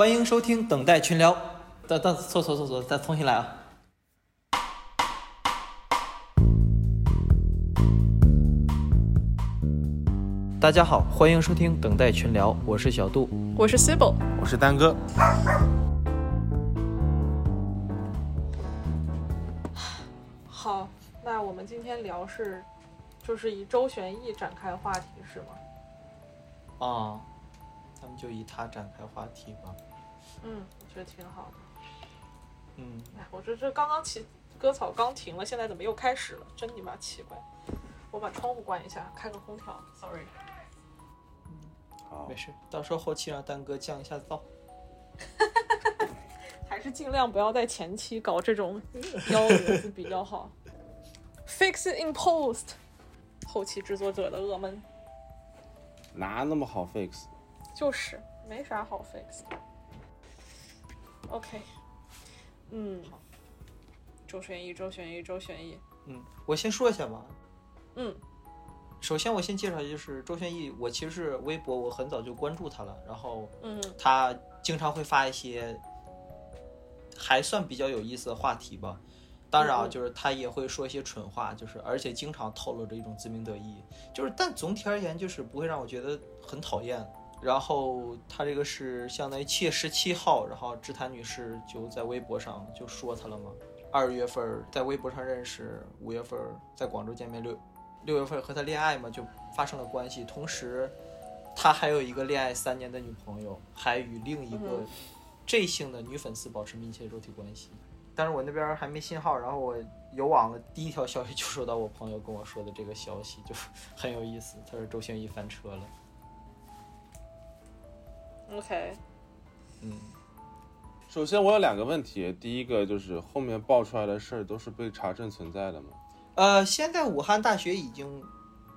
欢迎收听等待群聊。等等，错错错错，再重新来啊！大家好，欢迎收听等待群聊，我是小杜。我是 Sibyl，我是丹哥。好，那我们今天聊是，就是以周旋逸展开话题是吗？啊，咱们就以他展开话题吧。嗯，我觉得挺好的。嗯，哎，我这这刚刚起割草刚停了，现在怎么又开始了？真你妈奇怪！我把窗户关一下，开个空调。Sorry。好没，事，到时候后期让丹哥降一下噪。还是尽量不要在前期搞这种幺蛾子比较好。Fix it in post，后期制作者的噩梦哪那么好 fix？就是没啥好 fix 的。OK，嗯，好周旋逸，周旋逸，周旋逸，嗯，我先说一下吧。嗯首先，我先介绍就是周旋逸，我其实是微博，我很早就关注他了，然后嗯他经常会发一些还算比较有意思的话题吧。当然啊，嗯就是他也会说一些蠢话，就是而且经常透露着一种自鸣得意，就是但总体而言就是不会让我觉得很讨厌。然后他这个是相当于七月十七号，然后芝坛女士就在微博上就说他了嘛。二月份在微博上认识，五月份在广州见面，六六月份和他恋爱嘛，就发生了关系。同时，他还有一个恋爱三年的女朋友，还与另一个嗯 J 姓的女粉丝保持密切肉体关系。但是我那边还没信号，然后我有网了，第一条消息就收到我朋友跟我说的这个消息，就很有意思。他说周星祎翻车了，，OK，嗯，首先我有两个问题，第一个就是后面爆出来的事儿都是被查证存在的吗？呃，现在武汉大学已经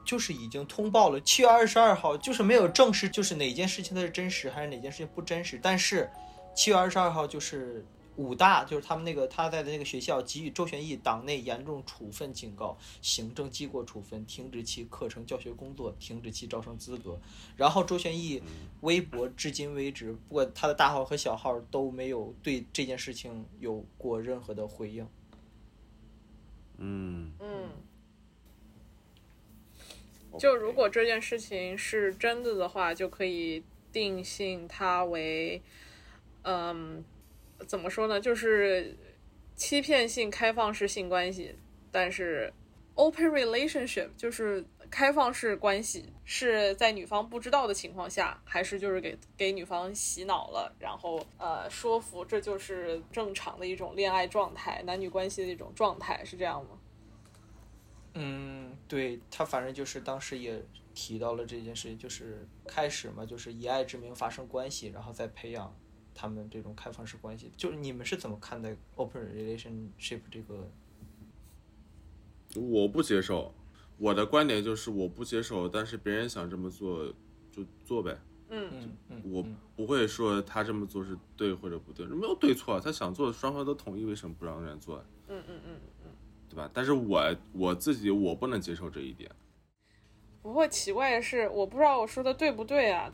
就是已经通报了，七月二十二号就是没有证实就是哪件事情它是真实还是哪件事情不真实，但是七月二十二号就是武大就是他们那个他在的那个学校给予周旋义党内严重处分警告、行政记过处分、停止其课程教学工作、停止其招生资格。然后周旋义微博至今为止，不管他的大号和小号都没有对这件事情有过任何的回应。嗯，嗯，就如果这件事情是真的的话，就可以定性它为，嗯，怎么说呢？就是欺骗性开放式性关系，但是 open relationship 就是开放式关系，是在女方不知道的情况下，还是就是给给女方洗脑了，然后呃说服这就是正常的一种恋爱状态，男女关系的一种状态，是这样吗？嗯，对他反正就是当时也提到了这件事情，就是开始嘛，就是以爱之名发生关系，然后再培养他们这种开放式关系。就是你们是怎么看待 open relationship 这个？我不接受，我的观点就是我不接受，但是别人想这么做就做呗，嗯嗯嗯，我嗯不会说他这么做是对或者不对，没有对错，他想做双方都同意，为什么不让人做？嗯嗯嗯嗯。对吧？但是我我自己我不能接受这一点。不过奇怪的是，我不知道我说的对不对啊。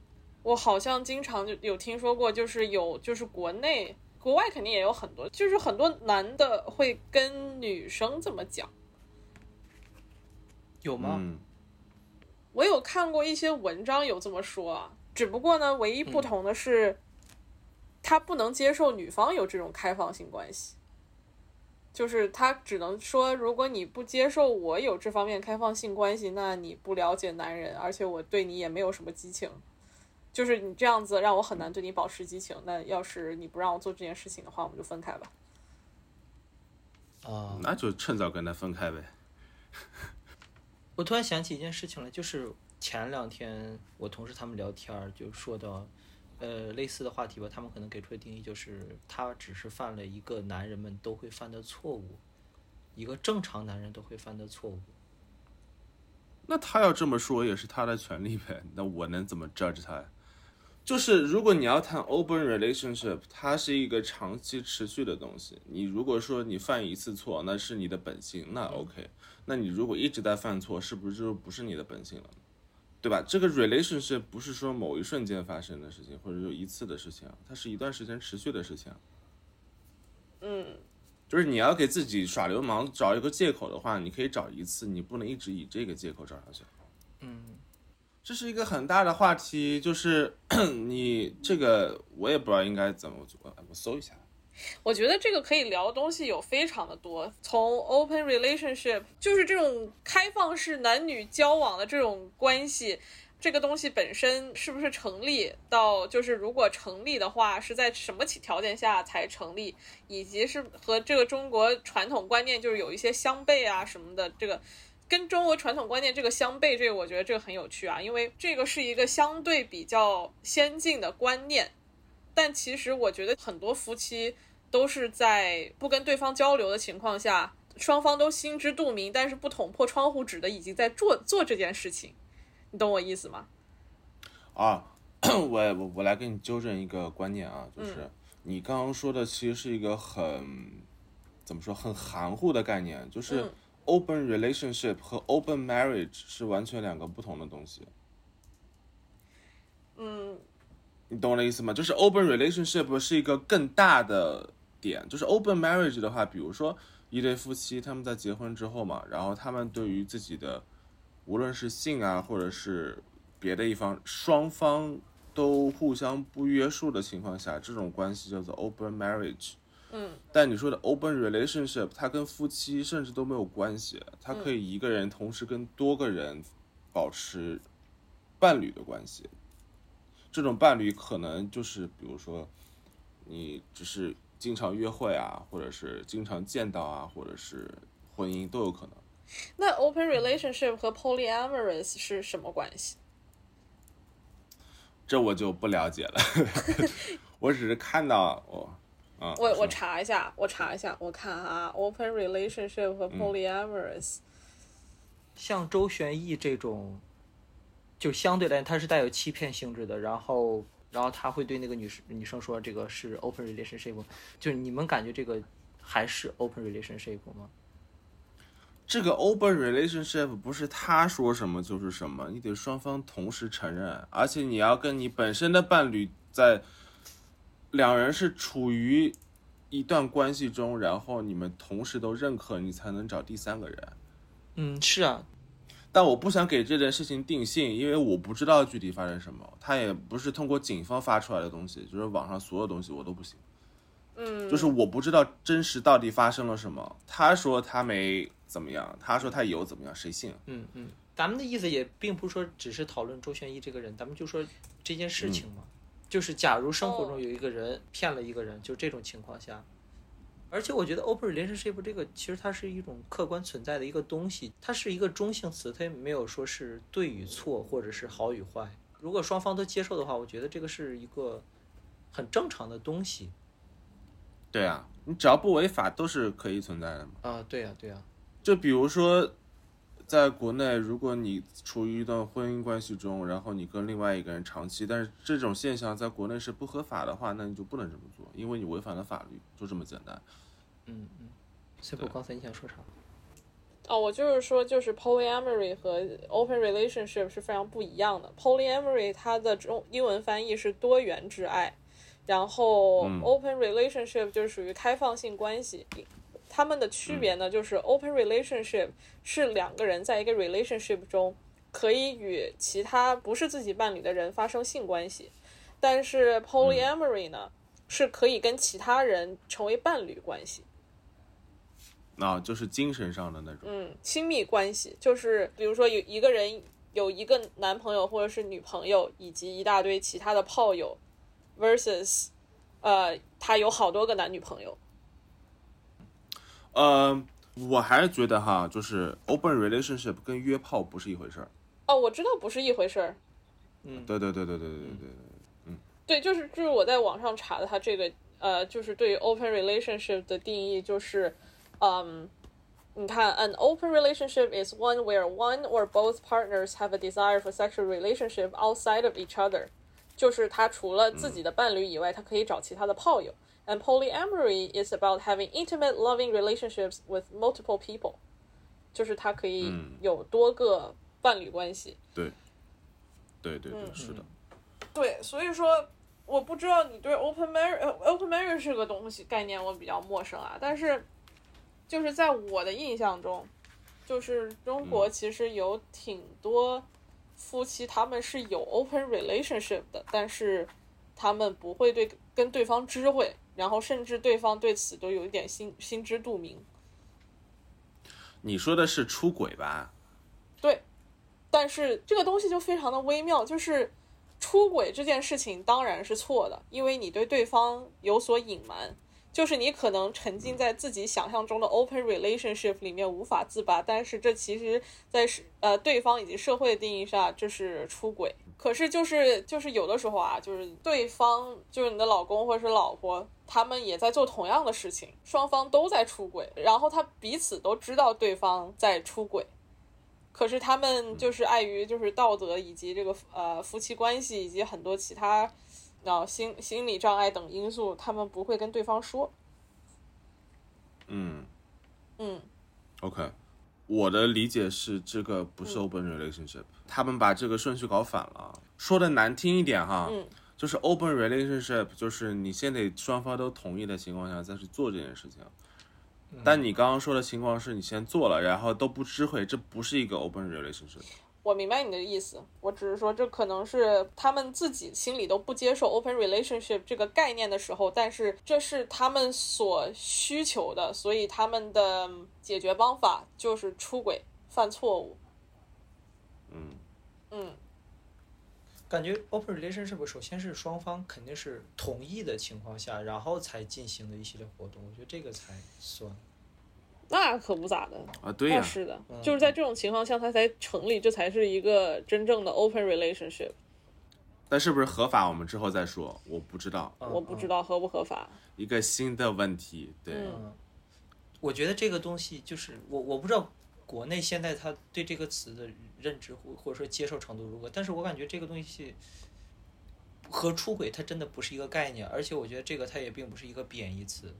我好像经常就有听说过，就是有就是国内、国外肯定也有很多，就是很多男的会跟女生这么讲。有吗？嗯，我有看过一些文章有这么说啊，只不过呢，唯一不同的是，他不能接受女方有这种开放性关系，就是他只能说，如果你不接受我有这方面开放性关系，那你不了解男人，而且我对你也没有什么激情，就是你这样子让我很难对你保持激情。那要是你不让我做这件事情的话，我们就分开吧。啊、那就趁早跟他分开呗。我突然想起一件事情来，就是前两天我同事他们聊天儿就说到，呃，类似的话题吧，他们可能给出的定义就是，他只是犯了一个男人们都会犯的错误，一个正常男人都会犯的错误。那他要这么说也是他的权利呗，那我能怎么 judge 他呀？就是如果你要谈 open relationship，它是一个长期持续的东西。你如果说你犯一次错，那是你的本性，那 OK。那你如果一直在犯错，是不是就不是你的本性了？对吧？这个 relationship 不是说某一瞬间发生的事情，或者就一次的事情，它是一段时间持续的事情。嗯，就是你要给自己耍流氓找一个借口的话，你可以找一次，你不能一直以这个借口找下去。嗯，这是一个很大的话题，就是 你这个我也不知道应该怎么做，我搜一下。我觉得这个可以聊的东西有非常的多，从 open relationship 就是这种开放式男女交往的这种关系，这个东西本身是不是成立，到就是如果成立的话，是在什么条件下才成立，以及是和这个中国传统观念就是有一些相悖啊什么的，这个跟中国传统观念这个相悖，这个我觉得这个很有趣啊，因为这个是一个相对比较先进的观念，但其实我觉得很多夫妻。都是在不跟对方交流的情况下，双方都心知肚明，但是不捅破窗户纸的已经在做做这件事情，你懂我意思吗？啊，我我我来给你纠正一个观念啊，就是你刚刚说的其实是一个很怎么说很含糊的概念，就是 open relationship 和 open marriage 是完全两个不同的东西。嗯，你懂我的意思吗？就是 open relationship 是一个更大的。点就是 open marriage 的话，比如说一对夫妻他们在结婚之后嘛，然后他们对于自己的无论是性啊，或者是别的一方，双方都互相不约束的情况下，这种关系叫做 open marriage。嗯。但你说的 open relationship，它跟夫妻甚至都没有关系，它可以一个人同时跟多个人保持伴侣的关系。这种伴侣可能就是比如说你只是。经常约会啊，或者是经常见到啊，或者是婚姻都有可能。那 open relationship 和 polyamorous 是什么关系？这我就不了解了，我只是看到我，啊，我我查一下，我查一下，我看啊，open relationship 和 polyamorous，像周旋义这种，就相对来，它是带有欺骗性质的，然后。然后他会对那个女生女生说：“这个是 open relationship，就是你们感觉这个还是 open relationship 吗？”这个 open relationship 不是他说什么就是什么，你得双方同时承认，而且你要跟你本身的伴侣在两人是处于一段关系中，然后你们同时都认可，你才能找第三个人。嗯，是啊。但我不想给这件事情定性，因为我不知道具体发生什么。他也不是通过警方发出来的东西，就是网上所有东西我都不信。嗯，就是我不知道真实到底发生了什么。他说他没怎么样，他说他有怎么样，谁信？嗯嗯，咱们的意思也并不是说只是讨论周旋一这个人，咱们就说这件事情嘛，就是假如生活中有一个人骗了一个人，就这种情况下。而且我觉得 open relationship 这个其实它是一种客观存在的一个东西，它是一个中性词，它也没有说是对与错或者是好与坏。如果双方都接受的话，我觉得这个是一个很正常的东西。对啊，你只要不违法都是可以存在的嘛。啊，对呀，对呀。就比如说，在国内，如果你处于一段婚姻关系中，然后你跟另外一个人长期，但是这种现象在国内是不合法的话，那你就不能这么做，因为你违反了法律，就这么简单。嗯嗯，所以刚才你想说啥？哦，我就是说，就是 polyamory 和 open relationship 是非常不一样的。polyamory 它的中英文翻译是多元之爱，然后 open relationship 就是属于开放性关系。它们的区别呢，就是 open relationship 是两个人在一个 relationship 中可以与其他不是自己伴侣的人发生性关系，但是 polyamory 呢是可以跟其他人成为伴侣关系。啊，就是精神上的那种，嗯，亲密关系，就是比如说有一个人有一个男朋友或者是女朋友，以及一大堆其他的炮友，versus，呃，他有好多个男女朋友。呃，我还是觉得哈，就是 open relationship 跟约炮不是一回事儿。哦，我知道不是一回事儿。嗯，对对对对对对对对对，嗯，对，就是就是我在网上查的，他这个呃，就是对于 open relationship 的定义就是。嗯，你看，an open relationship is one where one or both partners have a desire for sexual relationship outside of each other，就是他除了自己的伴侣以外，他可以找其他的炮友。And polyamory is about having intimate, loving relationships with multiple people，就是它可以有多个伴侣关系。对。对对对，嗯是的。对，所以说我不知道你对 open marriage、呃、open marriage 这个东西概念我比较陌生啊，但是就是在我的印象中，就是中国其实有挺多夫妻他们是有 open relationship 的，但是他们不会对跟对方知会，然后甚至对方对此都有一点心心知肚明。你说的是出轨吧？对，但是这个东西就非常的微妙，就是出轨这件事情当然是错的，因为你对对方有所隐瞒，就是你可能沉浸在自己想象中的 open relationship 里面无法自拔，但是这其实在是呃对方以及社会的定义下，这是出轨。可是就是就是有的时候啊，就是对方就是你的老公或者是老婆，他们也在做同样的事情，双方都在出轨，然后他彼此都知道对方在出轨。可是他们就是碍于就是道德以及这个呃夫妻关系以及很多其他啊心心理障碍等因素，他们不会跟对方说。嗯嗯，OK。我的理解是，这个不是 open relationship，、他们把这个顺序搞反了。说的难听一点哈，嗯就是 open relationship，就是你先得双方都同意的情况下再去做这件事情。但你刚刚说的情况是你先做了，然后都不知会，这不是一个 open relationship。我明白你的意思，我只是说这可能是他们自己心里都不接受 open relationship 这个概念的时候，但是这是他们所需求的，所以他们的解决方法就是出轨、犯错误。嗯嗯，感觉 open relationship 首先是双方肯定是同意的情况下，然后才进行的一系列活动，我觉得这个才算。那可不咋的。啊，对呀、那是的，就是在这种情况下，它才成立，这才是一个真正的 open relationship。但是不是合法，我们之后再说，我不知道，嗯我不知道合不合法。一个新的问题。对，嗯我觉得这个东西就是我我不知道国内现在他对这个词的认知或或者说接受程度如何，但是我感觉这个东西和出轨它真的不是一个概念，而且我觉得这个它也并不是一个贬义词。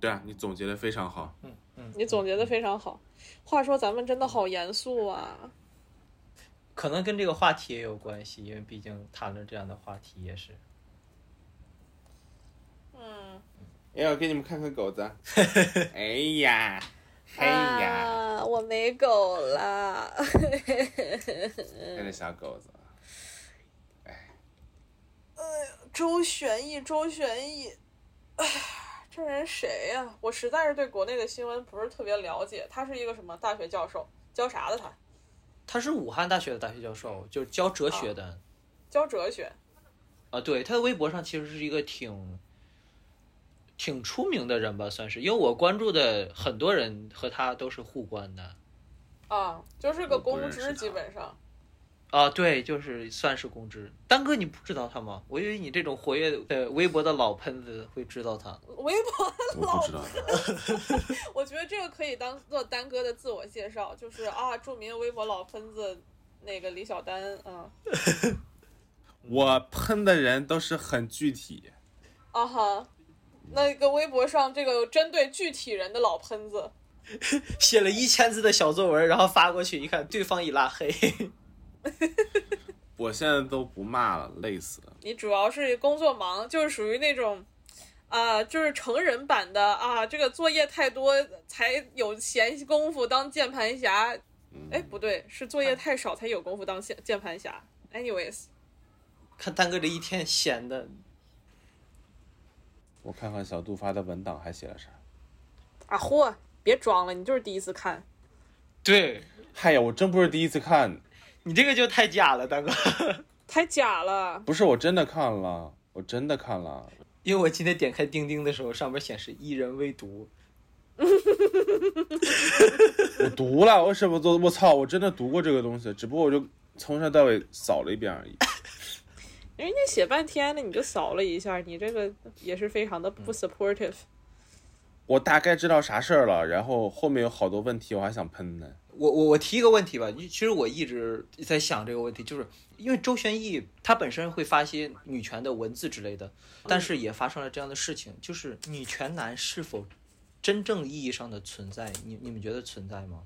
对啊，你总结的非常好。嗯嗯，你总结的非常好。话说咱们真的好严肃啊！可能跟这个话题也有关系，因为毕竟谈论这样的话题也是。嗯，哎，我给你们看看狗子。哎呀，哎呀，啊，我没狗啦。看这小狗子。周旋义，周旋义，哎，这人谁呀、我实在是对国内的新闻不是特别了解。他是一个什么大学教授？教啥的他？他是武汉大学的大学教授，就是教哲学的。教哲学。啊，对，他的微博上其实是一个挺挺出名的人吧，算是，因为我关注的很多人和他都是互关的。啊，就是个公知，基本上。啊，对，就是算是公知。丹哥，你不知道他吗？我以为你这种活跃的微博的老喷子会知道他。微博我不知道。我觉得这个可以当做丹哥的自我介绍，就是啊，著名微博老喷子那个李小丹啊 我喷的人都是很具体。啊哈，那个微博上这个针对具体人的老喷子，写了一千字的小作文，然后发过去一看，对方已拉黑。我现在都不骂了，累死了。你主要是工作忙，就是属于那种。啊、就是成人版的啊，这个作业太多才有闲工夫当键盘侠。哎，不对，是作业太少才有功夫当键键盘侠。Anyways，看丹哥这一天闲的，我看看小杜发的文档还写了啥？啊嚯，别装了，你就是第一次看。对嗨呀，我真不是第一次看，你这个就太假了，大哥。太假了，不是我真的看了，我真的看了。因为我今天点开钉钉的时候，上面显示一人未读。我读了，为什么做？我操，我真的读过这个东西，只不过我就从头到尾扫了一遍而已。人家写半天了，你就扫了一下，你这个也是非常的不 supportive。我大概知道啥事儿了，然后后面有好多问题我还想喷呢。我我我提一个问题吧，其实我一直在想这个问题，就是因为周旋义他本身会发一些女权的文字之类的，但是也发生了这样的事情，就是女权男是否真正意义上的存在？你你们觉得存在吗？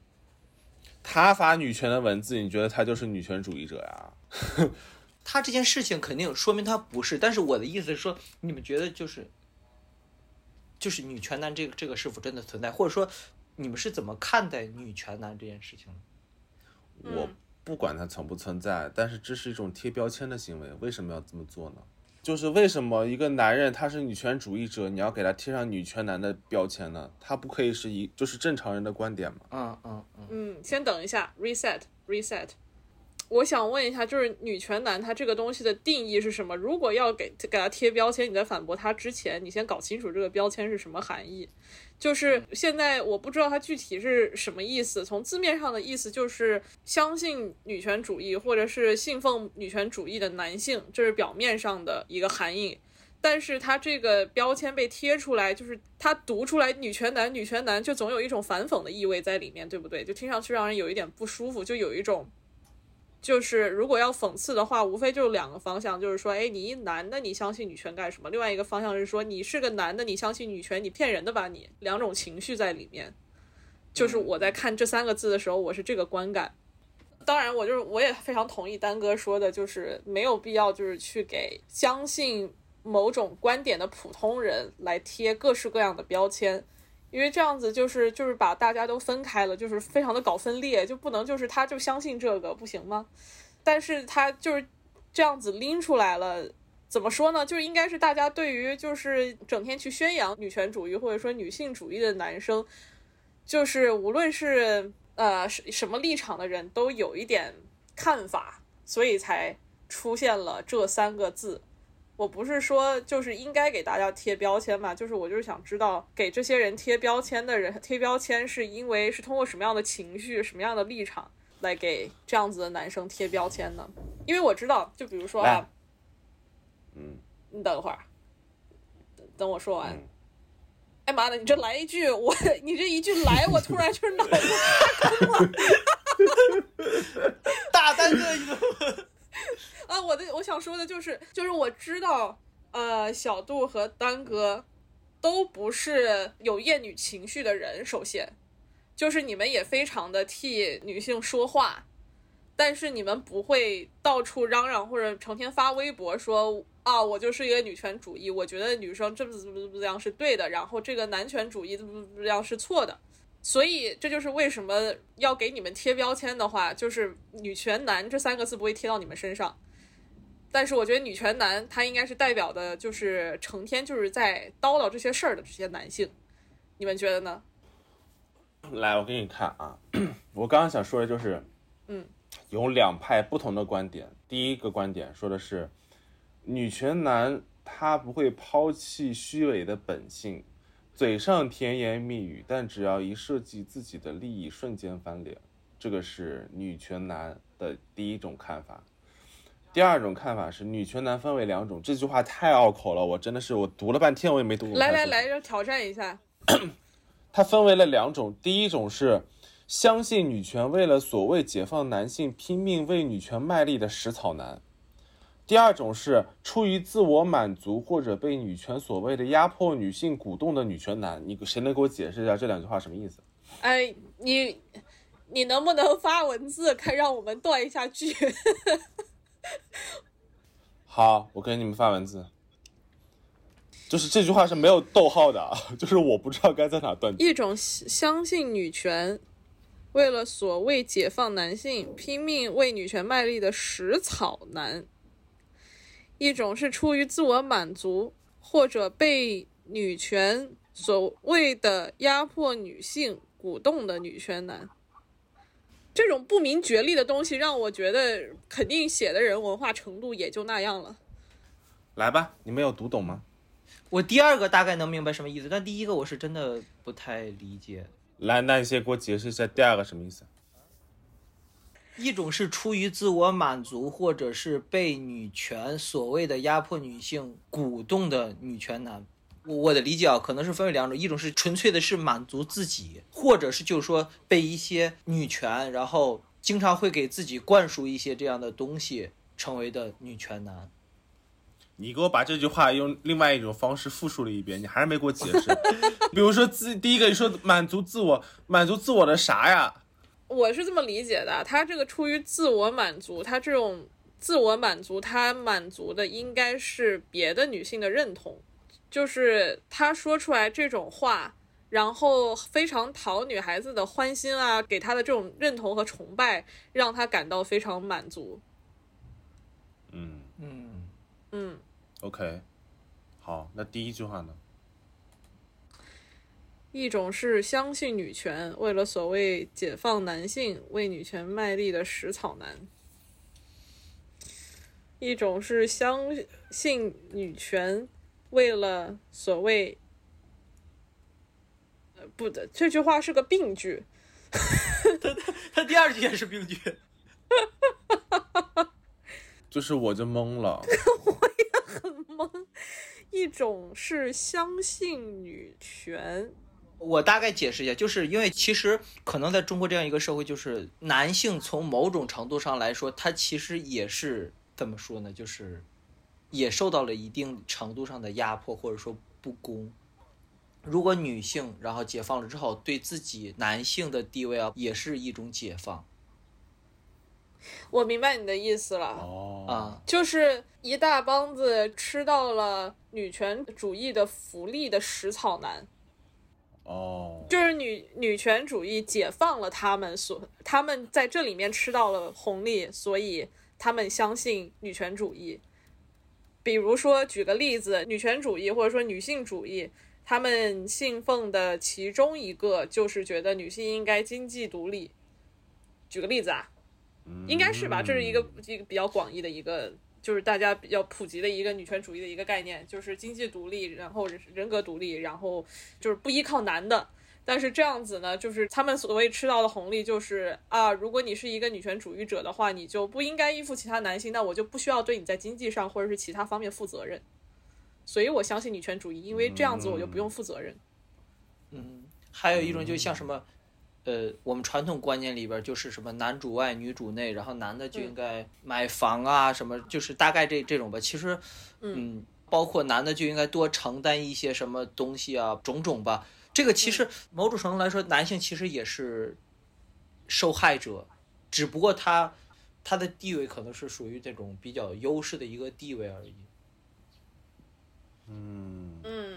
他发女权的文字，你觉得他就是女权主义者呀？他这件事情肯定说明他不是，但是我的意思是说，你们觉得就是，就是女权男这个这个是否真的存在，或者说你们是怎么看待女权男这件事情的？我不管它存不存在，但是这是一种贴标签的行为，为什么要这么做呢？就是为什么一个男人他是女权主义者，你要给他贴上女权男的标签呢？他不可以是一就是正常人的观点吗？嗯嗯嗯，嗯，先等一下，reset reset。我想问一下，就是女权男他这个东西的定义是什么？如果要给给他贴标签，你在反驳他之前，你先搞清楚这个标签是什么含义。就是现在我不知道它具体是什么意思。从字面上的意思就是相信女权主义或者是信奉女权主义的男性，这是表面上的一个含义。但是他这个标签被贴出来，就是他读出来“女权男”“女权男”，就总有一种反讽的意味在里面，对不对？就听上去让人有一点不舒服，就有一种，就是如果要讽刺的话，无非就是两个方向，就是说，哎，你一男的你相信女权干什么？另外一个方向是说，你是个男的，你相信女权，你骗人的吧你？两种情绪在里面。就是我在看这三个字的时候，我是这个观感。当然，我就是我也非常同意丹哥说的，就是没有必要就是去给相信某种观点的普通人来贴各式各样的标签，因为这样子就是就是把大家都分开了，就是非常的搞分裂，就不能就是他就相信这个不行吗？但是他就是这样子拎出来了。怎么说呢？就是应该是大家对于就是整天去宣扬女权主义或者说女性主义的男生，就是无论是呃什什么立场的人都有一点看法，所以才出现了这三个字。我不是说就是应该给大家贴标签嘛，就是我就是想知道给这些人贴标签的人贴标签是因为是通过什么样的情绪、什么样的立场来给这样子的男生贴标签呢？因为我知道，就比如说啊，嗯，你等会儿，等等我说完。嗯哎妈的，你这来一句，我你这一句来，我突然就是脑子 大单个一个，啊，我的我想说的就是，就是我知道，呃，小杜和丹哥都不是有厌女情绪的人，首先，就是你们也非常的替女性说话，但是你们不会到处嚷嚷或者成天发微博说啊，我就是一个女权主义，我觉得女生这么怎么怎么样是对的，然后这个男权主义怎么怎么样是错的。所以这就是为什么要给你们贴标签的话，就是“女权男”这三个字不会贴到你们身上。但是我觉得“女权男”他应该是代表的，就是成天就是在叨叨这些事儿的这些男性。你们觉得呢？来，我给你看啊，我刚刚想说的就是，嗯，有两派不同的观点。第一个观点说的是，女权男他不会抛弃虚伪的本性，嘴上甜言蜜语，但只要一涉及自己的利益，瞬间翻脸。这个是女权男的第一种看法。第二种看法是，女权男分为两种。这句话太拗口了，我真的是我读了半天，我也没读懂。来来来，，挑战一下。它分为了两种，第一种是相信女权为了所谓解放男性拼命为女权卖力的食草男；第二种是出于自我满足或者被女权所谓的压迫女性鼓动的女权男。你谁能给我解释一下这两句话什么意思？哎，你你能不能发文字，看让我们断一下句？好，我给你们发文字。就是这句话是没有逗号的，啊，就是我不知道该在哪断。一种相信女权，为了所谓解放男性拼命为女权卖力的食草男；一种是出于自我满足或者被女权所谓的压迫女性鼓动的女权男。这种不明觉厉的东西，让我觉得肯定写的人文化程度也就那样了。来吧，你们有读懂吗？我第二个大概能明白什么意思，但第一个我是真的不太理解。来，那你先给我解释一下第二个什么意思？一种是出于自我满足，或者是被女权所谓的压迫女性鼓动的女权男。我我的理解啊，可能是分为两种，一种是纯粹的是满足自己，或者是就是说被一些女权，然后经常会给自己灌输一些这样的东西，成为的女权男。你给我把这句话用另外一种方式复述了一遍，你还是没给我解释。比如说自第一个，你说满足自我，满足自我的啥呀？我是这么理解的，他这个出于自我满足，他这种自我满足，他满足的应该是别的女性的认同，就是他说出来这种话，然后非常讨女孩子的欢心啊，给他的这种认同和崇拜，让他感到非常满足。嗯嗯，嗯，，OK，好，那第一句话呢？一种是相信女权，为了所谓解放男性、为女权卖力的食草男；一种是相信女权，为了所谓……呃，不的，这句话是个病句。他他第二句也是病句。就是我就懵了，我也很懵一种是相信女权，我大概解释一下，就是因为其实可能在中国这样一个社会，就是男性从某种程度上来说，他其实也是怎么说呢？就是也受到了一定程度上的压迫或者说不公。如果女性然后解放了之后，对自己男性的地位啊，也是一种解放我明白你的意思了。哦，啊。就是一大帮子吃到了女权主义的福利的食草男，哦，就是女女权主义解放了他们所，他们在这里面吃到了红利，所以他们相信女权主义。比如说，举个例子，女权主义或者说女性主义，他们信奉的其中一个就是觉得女性应该经济独立。举个例子啊，应该是吧？这是一个一个比较广义的一个，就是大家比较普及的一个女权主义的一个概念，就是经济独立，然后人格独立，然后就是不依靠男的。但是这样子呢，就是他们所谓吃到的红利，就是啊，如果你是一个女权主义者的话，你就不应该依附其他男性，那我就不需要对你在经济上或者是其他方面负责任。所以我相信女权主义，因为这样子我就不用负责任。嗯，还有一种就像什么，呃，我们传统观念里边就是什么男主外女主内，然后男的就应该买房啊，什么就是大概这这种吧。其实，嗯，包括男的就应该多承担一些什么东西啊，种种吧。这个其实某种程度来说，男性其实也是受害者，只不过他他的地位可能是属于这种比较优势的一个地位而已。嗯，嗯，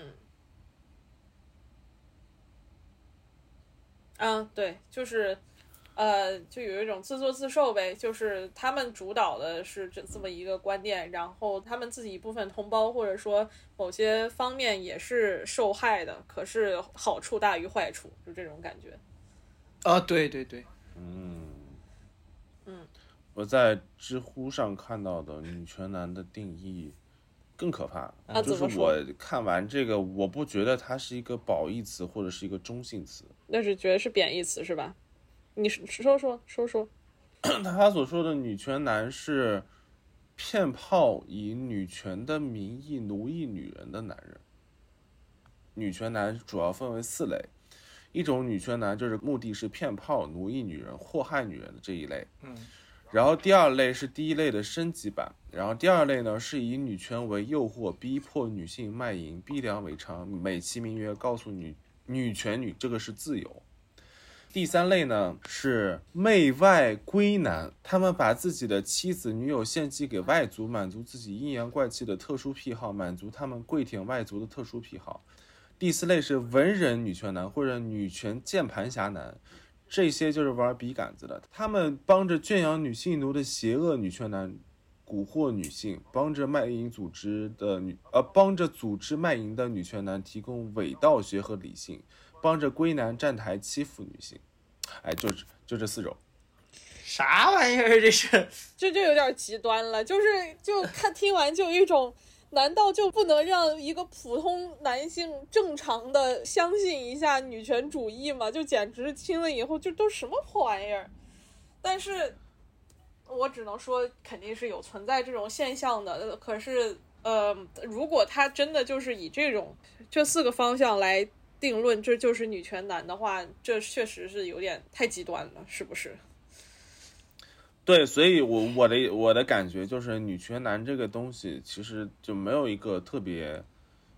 嗯，对，就是，呃，就有一种自作自受呗，就是他们主导的是这这么一个观念，然后他们自己一部分同胞或者说某些方面也是受害的，可是好处大于坏处，就这种感觉。啊，对对对，嗯，嗯，我在知乎上看到的女权男的定义更可怕，啊就怎么说是我看完这个，我不觉得它是一个褒义词或者是一个中性词，那是觉得是贬义词是吧？你说说说说，他所说的女权男是骗炮以女权的名义奴役女人的男人。女权男主要分为四类，一种女权男就是目的是骗炮、奴役女人、祸害女人的这一类。嗯，然后第二类是第一类的升级版，然后第二类呢是以女权为诱惑，逼迫女性卖淫，逼良为娼，美其名曰告诉女女权女这个是自由。第三类呢是媚外归男，他们把自己的妻子、女友献祭给外族，满足自己阴阳怪气的特殊癖好，满足他们跪舔外族的特殊癖好。第四类是文人女权男或者女权键盘侠男，这些就是玩笔杆子的，他们帮着圈养女性奴的邪恶女权男，蛊惑女性，帮着卖淫组织的女呃，帮着组织卖淫的女权男提供伪道学和理性，帮着归男站台欺负女性，哎，就就这四种。啥玩意儿这是？这就有点极端了，就是就看听完就有一种，难道就不能让一个普通男性正常的相信一下女权主义吗？就简直听了以后就都什么破玩意儿？但是，我只能说肯定是有存在这种现象的。呃可是，呃，如果他真的就是以这种这四个方向来定论，这就是女权男的话，这确实是有点太极端了，是不是？对，所以我我的我的感觉就是女权男这个东西其实就没有一个特别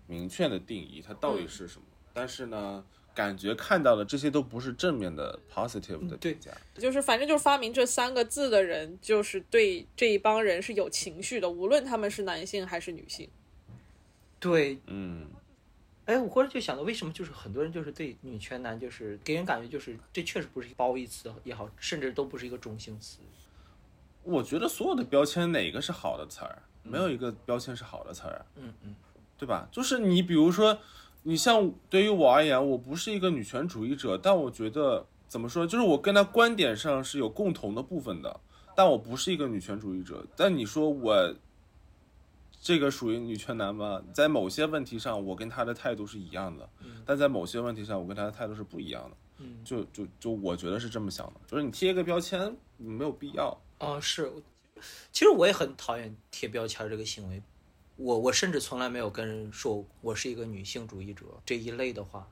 明确的定义，它到底是什么？但是呢，感觉看到的这些都不是正面的 positive 的对评价。就是反正就是发明这三个字的人，就是对这一帮人是有情绪的，无论他们是男性还是女性。对，嗯，哎，我忽然就想到，为什么就是很多人就是对女权男就是给人感觉就是这确实不是褒义词也好，甚至都不是一个中性词。我觉得所有的标签哪个是好的词儿？没有一个标签是好的词儿，嗯嗯，对吧？就是你比如说，你像对于我而言，我不是一个女权主义者，但我觉得怎么说，就是我跟他观点上是有共同的部分的，但我不是一个女权主义者。但你说我这个属于女权男吗？在某些问题上，我跟他的态度是一样的，但在某些问题上，我跟他的态度是不一样的。嗯，就就就我觉得是这么想的，就是你贴一个标签没有必要。哦，是，其实我也很讨厌贴标签这个行为。我我甚至从来没有跟人说我是一个女性主义者这一类的话。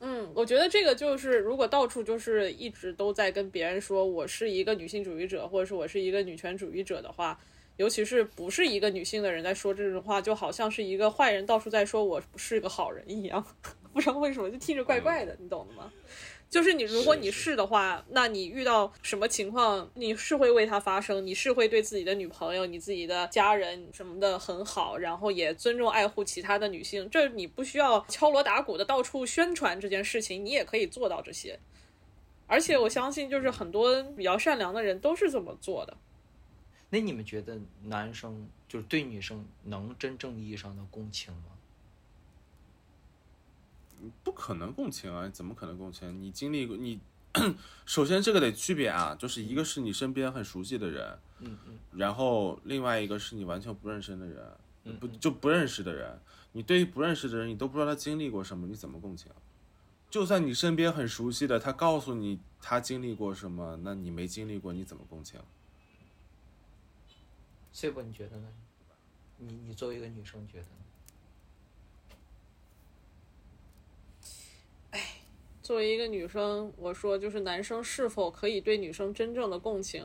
嗯，我觉得这个就是，如果到处就是一直都在跟别人说我是一个女性主义者，或者是我是一个女权主义者的话，尤其是不是一个女性的人在说这种话，就好像是一个坏人到处在说我是个好人一样，不知道为什么就听着怪怪的，你懂的吗？就是你，如果你是的话，那你遇到什么情况，你是会为他发声，你是会对自己的女朋友、你自己的家人什么的很好，然后也尊重爱护其他的女性，这你不需要敲锣打鼓的到处宣传这件事情，你也可以做到这些。而且我相信，就是很多比较善良的人都是这么做的。那你们觉得男生就是对女生能真正意义上的共情吗？不可能共情啊！怎么可能共情？你经历过你，首先这个得区别啊，就是一个是你身边很熟悉的人，嗯嗯然后另外一个是你完全不认识的人，嗯不就不认识的人，你对于不认识的人，你都不知道他经历过什么，你怎么共情？就算你身边很熟悉的，他告诉你他经历过什么，那你没经历过，你怎么共情？碎波，你觉得呢？你你作为一个女生觉得呢？作为一个女生，我说就是男生是否可以对女生真正的共情？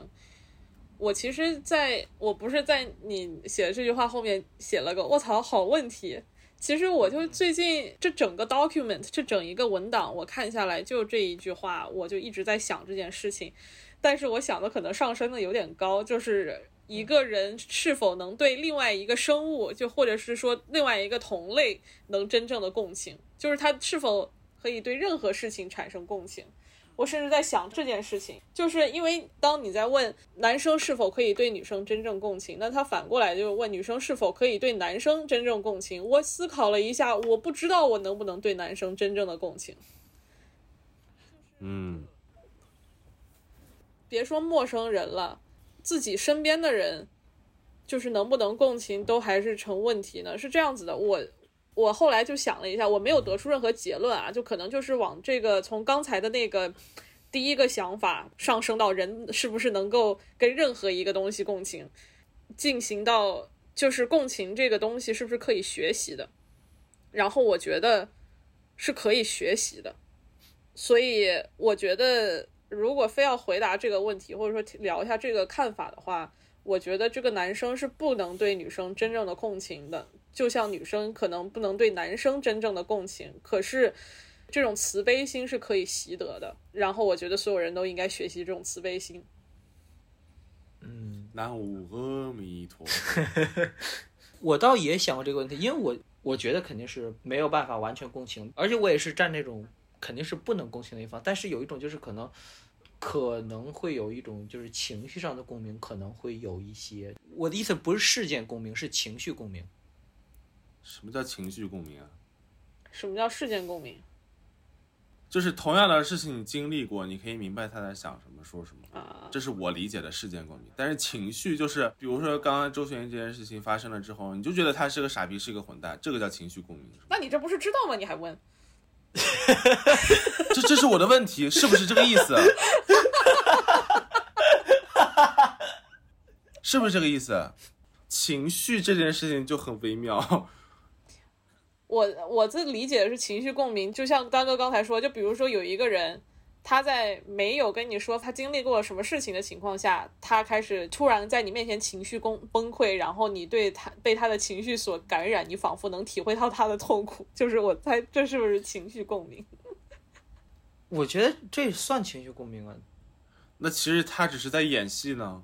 我其实在我不是在你写的这句话后面写了个“卧槽，好问题”。其实我就最近这整个 document 这整一个文档，我看下来就这一句话，我就一直在想这件事情。但是我想的可能上升的有点高，就是一个人是否能对另外一个生物，就或者是说另外一个同类能真正的共情，就是他是否可以对任何事情产生共情。我甚至在想这件事情，就是因为当你在问男生是否可以对女生真正共情，那他反过来就问女生是否可以对男生真正共情。我思考了一下，我不知道我能不能对男生真正的共情。嗯，别说陌生人了，自己身边的人，就是能不能共情都还是成问题呢。是这样子的，我我后来就想了一下，我没有得出任何结论啊，就可能就是往这个从刚才的那个第一个想法上升到人是不是能够跟任何一个东西共情，进行到就是共情这个东西是不是可以学习的，然后我觉得是可以学习的，所以我觉得。如果非要回答这个问题，或者说聊一下这个看法的话，我觉得这个男生是不能对女生真正的共情的，就像女生可能不能对男生真正的共情。可是，这种慈悲心是可以习得的。然后，我觉得所有人都应该学习这种慈悲心。嗯，南无阿弥陀佛。我倒也想过这个问题，因为我我觉得肯定是没有办法完全共情，而且我也是站那种肯定是不能共情的一方。但是有一种就是可能。可能会有一种就是情绪上的共鸣，可能会有一些。我的意思不是事件共鸣，是情绪共鸣。什么叫情绪共鸣啊？什么叫事件共鸣？就是同样的事情你经历过，你可以明白他在想什么、说什么啊。这是我理解的事件共鸣。但是情绪就是，比如说刚刚周璇这件事情发生了之后，你就觉得他是个傻逼，是个混蛋，这个叫情绪共鸣。那你这不是知道吗？你还问？这这是我的问题，是不是这个意思？是不是这个意思？情绪这件事情就很微妙。我我自理解的是情绪共鸣，就像刚哥刚才说，就比如说有一个人，他在没有跟你说他经历过什么事情的情况下，他开始突然在你面前情绪崩崩溃，然后你对他被他的情绪所感染，你仿佛能体会到他的痛苦。就是我猜这是不是情绪共鸣？我觉得这算情绪共鸣啊。那其实他只是在演戏呢。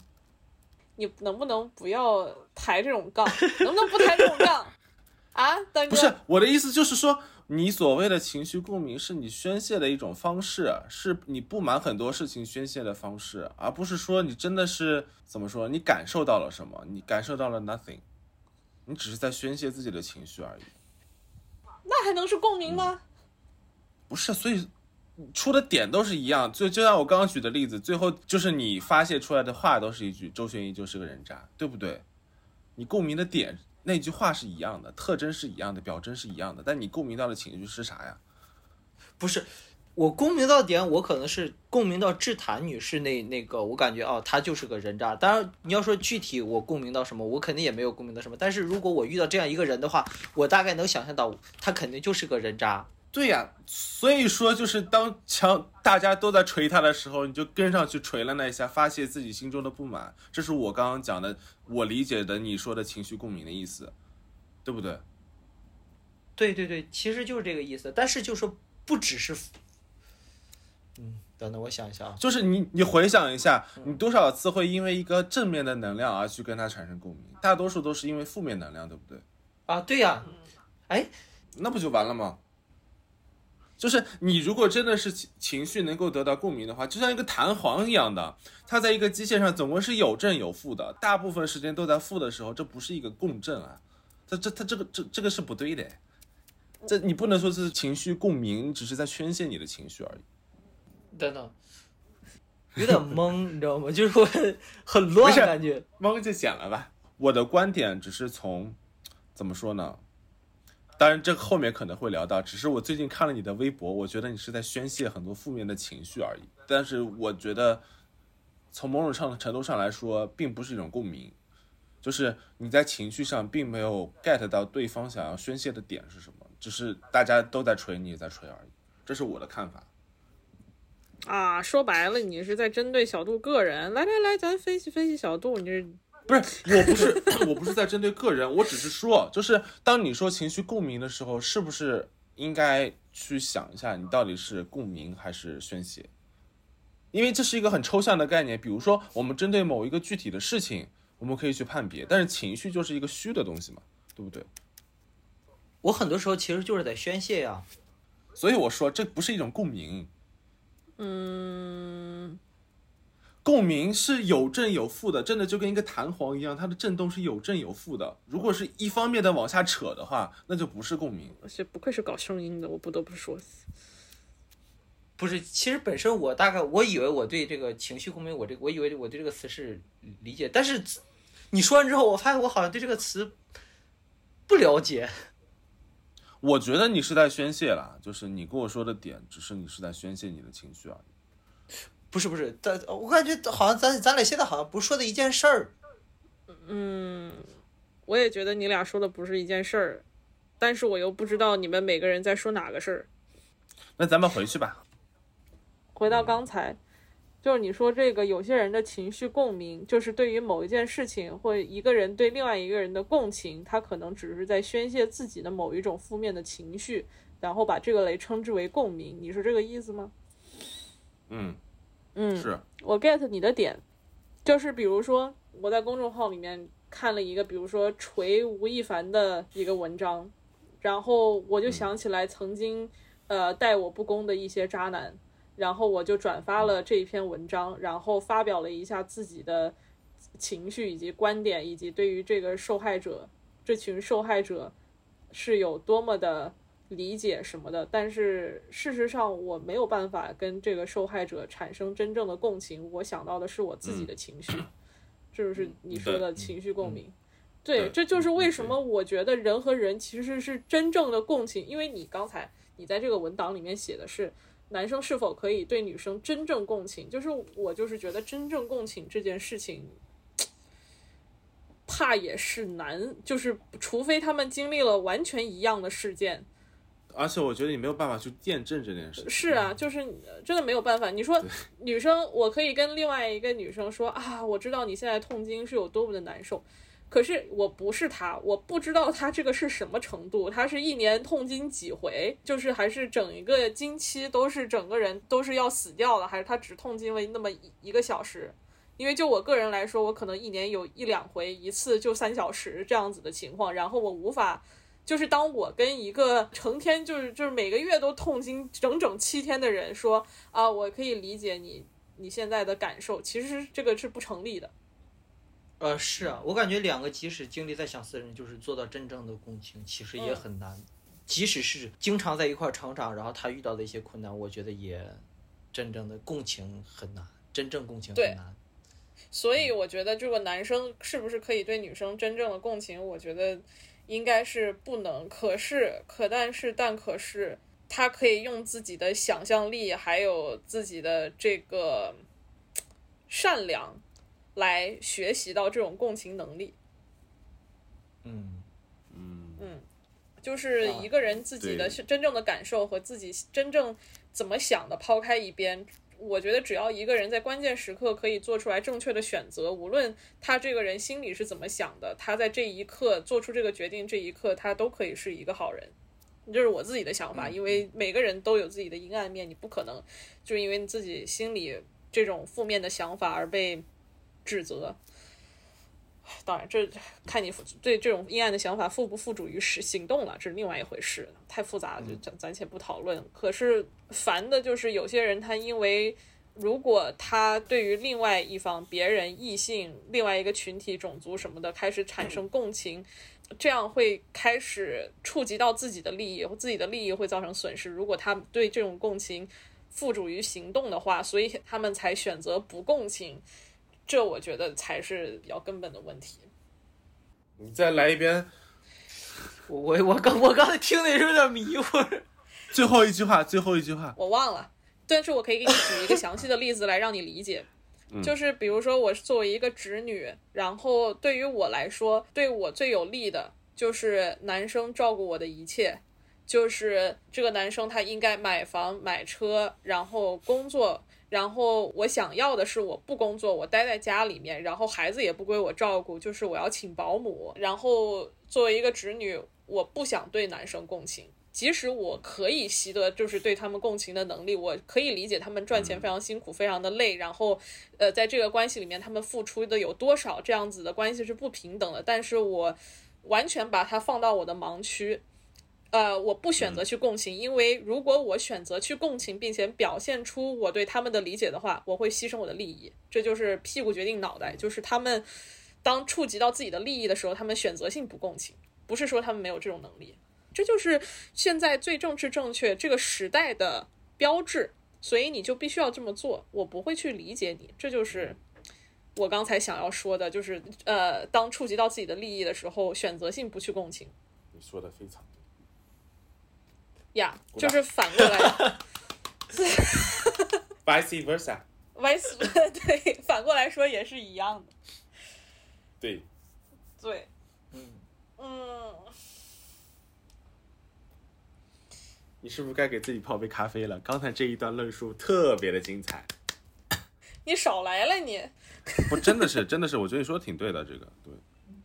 你能不能不要抬这种杠？能不能不抬这种杠？啊，大哥，不是我的意思，就是说你所谓的情绪共鸣是你宣泄的一种方式，是你不满很多事情宣泄的方式，而不是说你真的是怎么说，你感受到了什么？你感受到了 nothing，你只是在宣泄自己的情绪而已。那还能是共鸣吗？不是，所以出的点都是一样。就就像我刚刚举的例子，最后就是你发泄出来的话都是一句“周旋一就是个人渣”，对不对？你共鸣的点那句话是一样的，特征是一样的，表征是一样的，但你共鸣到的情绪是啥呀？不是，我共鸣到点，我可能是共鸣到志坦女士那那个，我感觉哦，她就是个人渣。当然，你要说具体我共鸣到什么，我肯定也没有共鸣到什么。但是如果我遇到这样一个人的话，我大概能想象到他肯定就是个人渣。对呀，所以说就是当强大家都在锤他的时候，你就跟上去锤了那一下，发泄自己心中的不满。这是我刚刚讲的，我理解的你说的情绪共鸣的意思，对不对？对对对，其实就是这个意思。但是就说不只是，嗯，等等，我想一下啊，就是你你回想一下，你多少次会因为一个正面的能量而去跟他产生共鸣？大多数都是因为负面能量，对不对？啊，对呀，哎，那不就完了吗？就是你如果真的是情情绪能够得到共鸣的话，就像一个弹簧一样的，它在一个机械上总归是有正有负的，大部分时间都在负的时候，这不是一个共振啊，它这它这个这这个是不对的，这你不能说是情绪共鸣，只是在宣泄你的情绪而已。等等，有点懵，你知道吗？就是我很很乱没事感觉。懵就剪了吧。我的观点只是从怎么说呢？当然，这后面可能会聊到。只是我最近看了你的微博，我觉得你是在宣泄很多负面的情绪而已。但是我觉得，从某种上程度上来说，并不是一种共鸣，就是你在情绪上并没有 get 到对方想要宣泄的点是什么，只是大家都在锤，你也在锤而已。这是我的看法。啊，说白了，你是在针对小杜个人。来来来，咱分析分析小杜，你这不是，我不是，我不是在针对个人，我只是说，就是当你说情绪共鸣的时候，是不是应该去想一下，你到底是共鸣还是宣泄？因为这是一个很抽象的概念。比如说，我们针对某一个具体的事情，我们可以去判别，但是情绪就是一个虚的东西嘛，对不对？我很多时候其实就是在宣泄呀。所以我说，这不是一种共鸣，嗯，共鸣是有正有负的，真的就跟一个弹簧一样，它的震动是有正有负的。如果是一方面的往下扯的话，那就不是共鸣。这不愧是搞声音的，我不得不说。不是，其实本身我大概我以为我对这个情绪共鸣，我这我以为我对这个词是理解，但是你说完之后，我发现我好像对这个词不了解。我觉得你是在宣泄啦，就是你跟我说的点，只是你是在宣泄你的情绪而已。不是不是，但我感觉好像咱咱俩现在好像不是说的一件事儿。嗯，我也觉得你俩说的不是一件事儿，但是我又不知道你们每个人在说哪个事儿。那咱们回去吧。回到刚才，就是你说这个有些人的情绪共鸣，就是对于某一件事情或一个人对另外一个人的共情，他可能只是在宣泄自己的某一种负面的情绪，然后把这个雷称之为共鸣。你是这个意思吗？嗯，嗯，是。我 get 你的点，就是比如说我在公众号里面看了一个，比如说锤吴亦凡的一个文章，然后我就想起来曾经呃待我不公的一些渣男，然后我就转发了这一篇文章，然后发表了一下自己的情绪以及观点，以及对于这个受害者这群受害者是有多么的理解什么的，但是事实上我没有办法跟这个受害者产生真正的共情，我想到的是我自己的情绪，这就是你说的情绪共鸣。对，对这就是为什么我觉得人和人其实是真正的共情，因为你刚才你在这个文档里面写的是男生是否可以对女生真正共情，就是我就是觉得真正共情这件事情。怕也是难，就是除非他们经历了完全一样的事件，而且我觉得你没有办法去验证这件事。是啊，就是呃真的没有办法。你说 女生，我可以跟另外一个女生说啊，我知道你现在痛经是有多么的难受，可是我不是她，我不知道她这个是什么程度，她是一年痛经几回，就是还是整一个经期都是整个人都是要死掉了，还是她只痛经了那么一一个小时？因为就我个人来说，我可能一年有一两回，一次就三小时这样子的情况，然后我无法，就是当我跟一个成天就是就是每个月都痛经整整七天的人说啊，我可以理解你你现在的感受，其实这个是不成立的。呃，是啊，我感觉两个即使经历再相似的人，就是做到真正的共情，其实也很难。即使是经常在一块儿成长，然后他遇到的一些困难，我觉得也真正的共情很难，真正共情很难。所以我觉得这个男生是不是可以对女生真正的共情？我觉得应该是不能。可是，可但是，但可是，他可以用自己的想象力，还有自己的这个善良。来学习到这种共情能力，嗯嗯嗯，就是一个人自己的真正的感受和自己真正怎么想的抛开一边，我觉得只要一个人在关键时刻可以做出来正确的选择，无论他这个人心里是怎么想的，他在这一刻做出这个决定，这一刻他都可以是一个好人。这是我自己的想法，因为每个人都有自己的阴暗面，你不可能就因为你自己心里这种负面的想法而被。指责，当然这看你对这种阴暗的想法付不付诸于实行动了，这是另外一回事，太复杂了，就暂暂且不讨论。可是烦的就是有些人，他因为如果他对于另外一方、别人、异性、另外一个群体、种族什么的开始产生共情，这样会开始触及到自己的利益，自己的利益会造成损失。如果他对这种共情付诸于行动的话，所以他们才选择不共情。这我觉得才是比较根本的问题。你再来一遍。我我刚我刚才听的也是有点迷糊。最后一句话，最后一句话，我忘了。但是我可以给你举一个详细的例子来让你理解。就是比如说，我作为一个直女，然后对于我来说，对我最有利的就是男生照顾我的一切，就是这个男生他应该买房买车，然后工作。然后我想要的是我不工作，我待在家里面，然后孩子也不归我照顾，就是我要请保姆。然后作为一个侄女，我不想对男生共情，即使我可以习得就是对他们共情的能力，我可以理解他们赚钱非常辛苦，非常的累。然后，呃，在这个关系里面，他们付出的有多少，这样子的关系是不平等的。但是我完全把它放到我的盲区。呃，我不选择去共情，因为如果我选择去共情，并且表现出我对他们的理解的话，我会牺牲我的利益。这就是屁股决定脑袋，就是他们当触及到自己的利益的时候，他们选择性不共情，不是说他们没有这种能力。这就是现在最政治正确这个时代的标志，所以你就必须要这么做。我不会去理解你，这就是我刚才想要说的，就是呃，当触及到自己的利益的时候，选择性不去共情。你说的非常。呀，就是反过来，vice versa，vice 对，反过来说也是一样的，对，对，嗯。嗯，你是不是该给自己泡杯咖啡了？刚才这一段论述特别的精彩，你少来了你，不真的是真的是，我觉得你说的挺对的，这个对。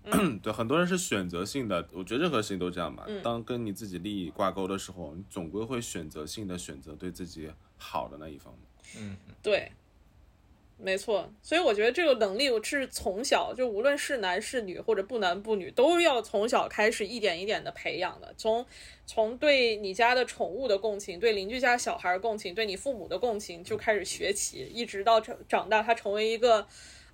对，很多人是选择性的，我觉得任何事情都这样吧。当跟你自己利益挂钩的时候，你总归会选择性的选择对自己好的那一方。嗯，对，没错。所以我觉得这个能力我是从小就无论是男是女或者不男不女，都要从小开始一点一点的培养的。从从对你家的宠物的共情，对邻居家小孩共情，对你父母的共情就开始学起，一直到长长大，他成为一个。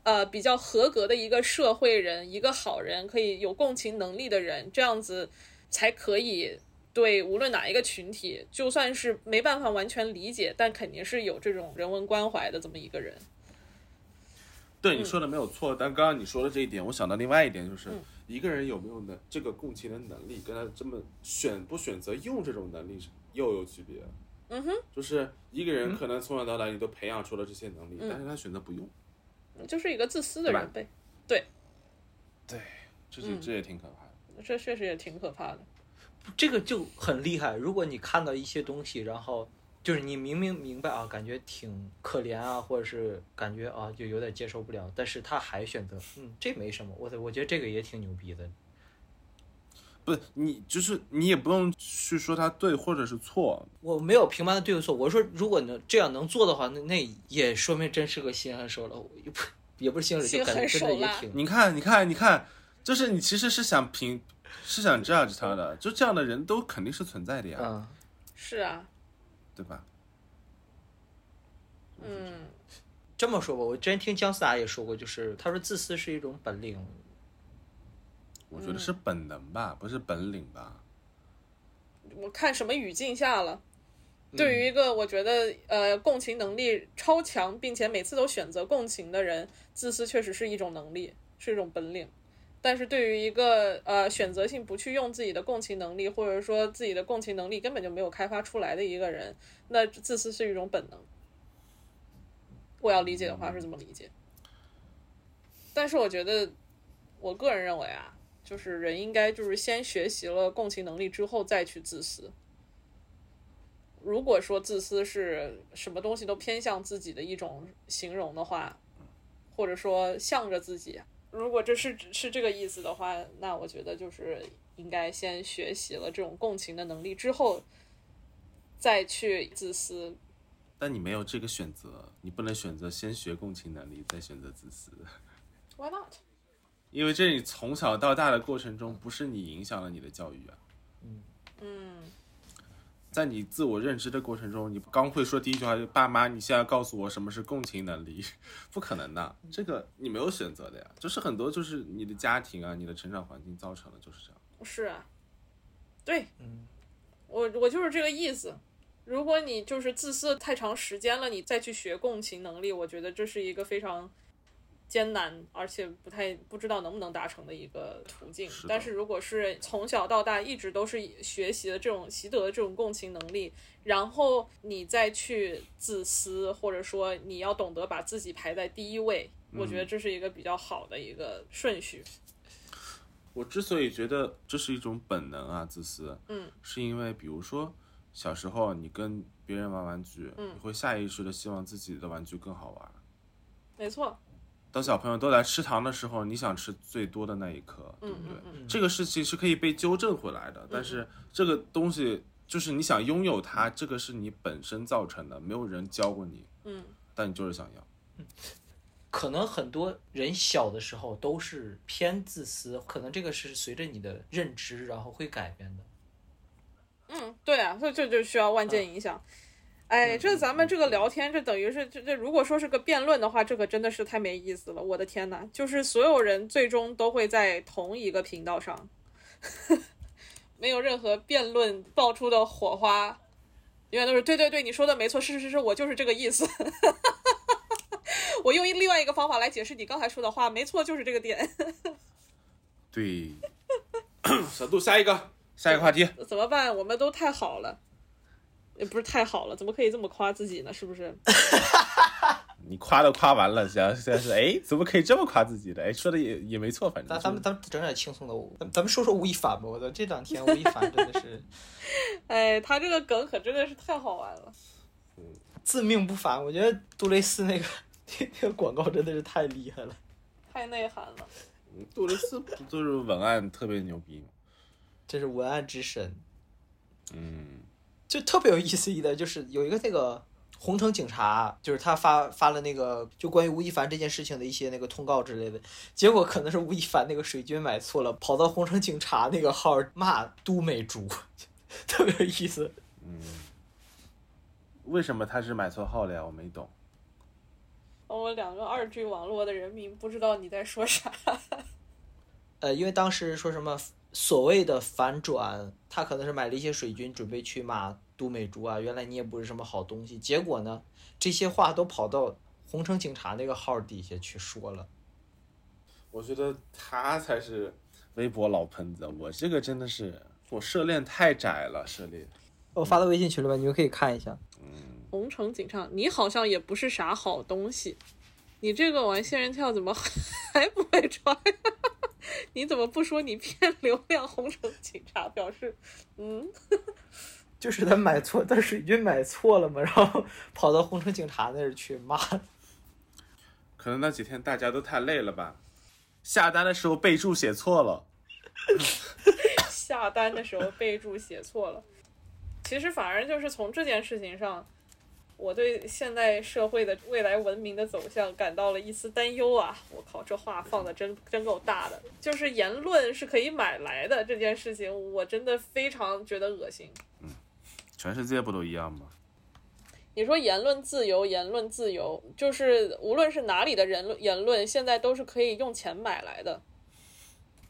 呃，比较合格的一个社会人，一个好人，可以有共情能力的人，这样子才可以对无论哪一个群体，就算是没办法完全理解，但肯定是有这种人文关怀的这么一个人。对你说的没有错，但刚刚你说的这一点，我想到另外一点，就是一个人有没有能这个共情的能力，跟他这么选不选择用这种能力又有区别。嗯哼，就是一个人可能从小到大你都培养出了这些能力，但是他选择不用。就是一个自私的人呗，对，对，这是这也挺可怕的，这确实也挺可怕的。这个就很厉害。如果你看到一些东西，然后就是你明明明白啊，感觉挺可怜啊，或者是感觉啊就有点接受不了，但是他还选择，嗯，这没什么，我我觉得这个也挺牛逼的。不你，就是你也不用去说他对或者是错，我没有评判的对和错，我说如果能这样能做的话，那那也说明真是个心狠手辣，也不也不是心狠手辣，就感觉真的也挺。你看，你看，你看，就是你其实是想评，是想 judge 他的，就这样的人都肯定是存在的呀。嗯，是啊，对吧？嗯，这么说吧，我之前听姜思达也说过，就是他说自私是一种本领。我觉得是本能吧，不是本领吧？我看什么语境下了？对于一个我觉得呃共情能力超强，并且每次都选择共情的人，自私确实是一种能力，是一种本领。但是对于一个呃选择性不去用自己的共情能力，或者说自己的共情能力根本就没有开发出来的一个人，那自私是一种本能。我要理解的话是这么理解。但是我觉得，我个人认为啊。就是人应该就是先学习了共情能力之后再去自私。如果说自私是什么东西都偏向自己的一种形容的话，或者说向着自己，如果这是是这个意思的话，那我觉得就是应该先学习了这种共情的能力之后，再去自私。但你没有这个选择，你不能选择先学共情能力再选择自私。Why not？因为这你从小到大的过程中，不是你影响了你的教育啊。嗯嗯，在你自我认知的过程中，你刚会说第一句话就爸妈，你现在告诉我什么是共情能力？不可能的，这个你没有选择的呀。就是很多就是你的家庭啊，你的成长环境造成的，就是这样。是啊，对，嗯，我我就是这个意思。如果你就是自私太长时间了，你再去学共情能力，我觉得这是一个非常。艰难，而且不太不知道能不能达成的一个途径。但是，如果是从小到大一直都是学习的这种习得的这种共情能力，然后你再去自私，或者说你要懂得把自己排在第一位，我觉得这是一个比较好的一个顺序。我之所以觉得这是一种本能啊，自私，嗯，是因为比如说小时候你跟别人玩玩具，嗯，你会下意识的希望自己的玩具更好玩。没错。等小朋友都来吃糖的时候，你想吃最多的那一颗，对不对？这个事情是可以被纠正回来的，但是这个东西就是你想拥有它，这个是你本身造成的，没有人教过你，嗯，但你就是想要。可能很多人小的时候都是偏自私，可能这个是随着你的认知然后会改变的。嗯，对啊，所以这就需要外界影响。哎，这咱们这个聊天，这等于是这这，如果说是个辩论的话，这可真的是太没意思了。我的天呐，就是所有人最终都会在同一个频道上，没有任何辩论爆出的火花，永远都是对对对，你说的没错，是是是，我就是这个意思。我用另外一个方法来解释你刚才说的话，没错，就是这个点。对，小杜，下一个，下一个话题怎么办？我们都太好了。也不是太好了，怎么可以这么夸自己呢？是不是？你夸都夸完了，现在现在是哎，怎么可以这么夸自己的？哎，说的也也没错，反正咱咱们咱们整点轻松的，咱咱们说说吴亦凡吧。我的这两天吴亦凡真的是，哎，他这个梗可真的是太好玩了。自命不凡，我觉得杜蕾斯那个那个广告真的是太厉害了，太内涵了。杜蕾斯不就是文案特别牛逼吗？这是文案之神。嗯。就特别有意思一点，就是有一个那个红城警察，就是他发发了那个就关于吴亦凡这件事情的一些那个通告之类的，结果可能是吴亦凡那个水军买错了，跑到红城警察那个号骂都美竹，特别有意思。嗯，为什么他是买错号了呀？我没懂。我两个二 G 网络的人民不知道你在说啥。呃，因为当时说什么？所谓的反转，他可能是买了一些水军，准备去骂都美竹啊。原来你也不是什么好东西。结果呢，这些话都跑到红城警察那个号底下去说了。我觉得他才是微博老喷子，我这个真的是我涉猎太窄了，涉猎。我发到微信群里面，你们可以看一下。嗯。红城警察，你好像也不是啥好东西，你这个玩仙人跳怎么还不会传？你怎么不说你骗 流量？红城警察表示，嗯，就是他买错，他水军买错了嘛，然后跑到红城警察那儿去骂。可能那几天大家都太累了吧，下单的时候备注写错了。下单的时候备注写错了。其实反而就是从这件事情上，我对现代社会的未来文明的走向感到了一丝担忧啊！我靠，这话放的真真够大的。就是言论是可以买来的这件事情，我真的非常觉得恶心。嗯全世界不都一样吗？你说言论自由，言论自由，就是无论是哪里的人论，言论现在都是可以用钱买来的。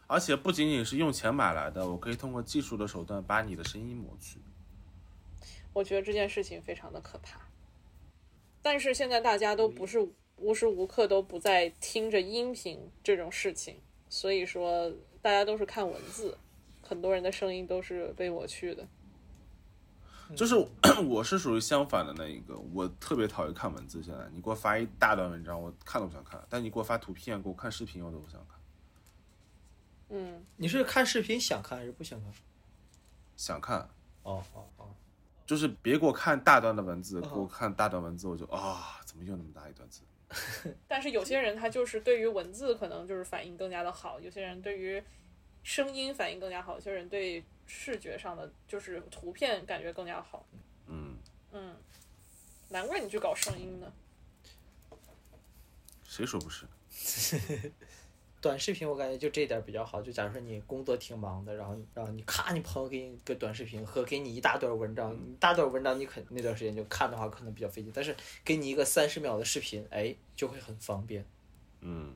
而且不仅仅是用钱买来的，我可以通过技术的手段把你的声音抹去。我觉得这件事情非常的可怕。但是现在大家都不是无时无刻都不在听着音频这种事情，所以说大家都是看文字，很多人的声音都是被抹去的。就是 我是属于相反的那一个，我特别讨厌看文字。现在你给我发一大段文章，我看都不想看；但你给我发图片，给我看视频，我都不想看。嗯，你是看视频想看还是不想看？想看，哦哦哦，就是别给我看大段的文字，哦给我看大段文字，我就啊，怎么又那么大一段字？但是有些人他就是对于文字可能就是反应更加的好，有些人对于声音反应更加好，有些人对视觉上的就是图片感觉更加好。嗯，嗯，难怪你去搞声音呢。谁说不是？短视频我感觉就这一点比较好，就假如说你工作挺忙的，然后然后你咔，你朋友给你个短视频和给你一大段文章，一大段文章你肯那段时间就看的话可能比较费劲，但是给你一个三十秒的视频，哎，就会很方便。嗯，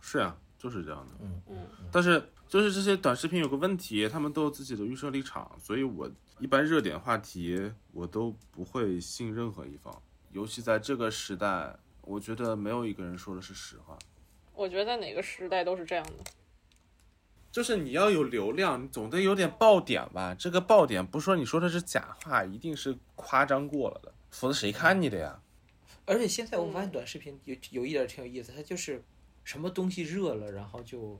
是啊，就是这样的。嗯嗯但是就是这些短视频有个问题，他们都有自己的预设立场，所以我一般热点话题我都不会信任何一方，尤其在这个时代，我觉得没有一个人说的是实话。我觉得在哪个时代都是这样的。就是你要有流量，你总得有点爆点吧？这个爆点不是说你说的是假话，一定是夸张过了的，否则谁看你的呀？而且现在我发现短视频有有一点挺有意思，它就是什么东西热了，然后就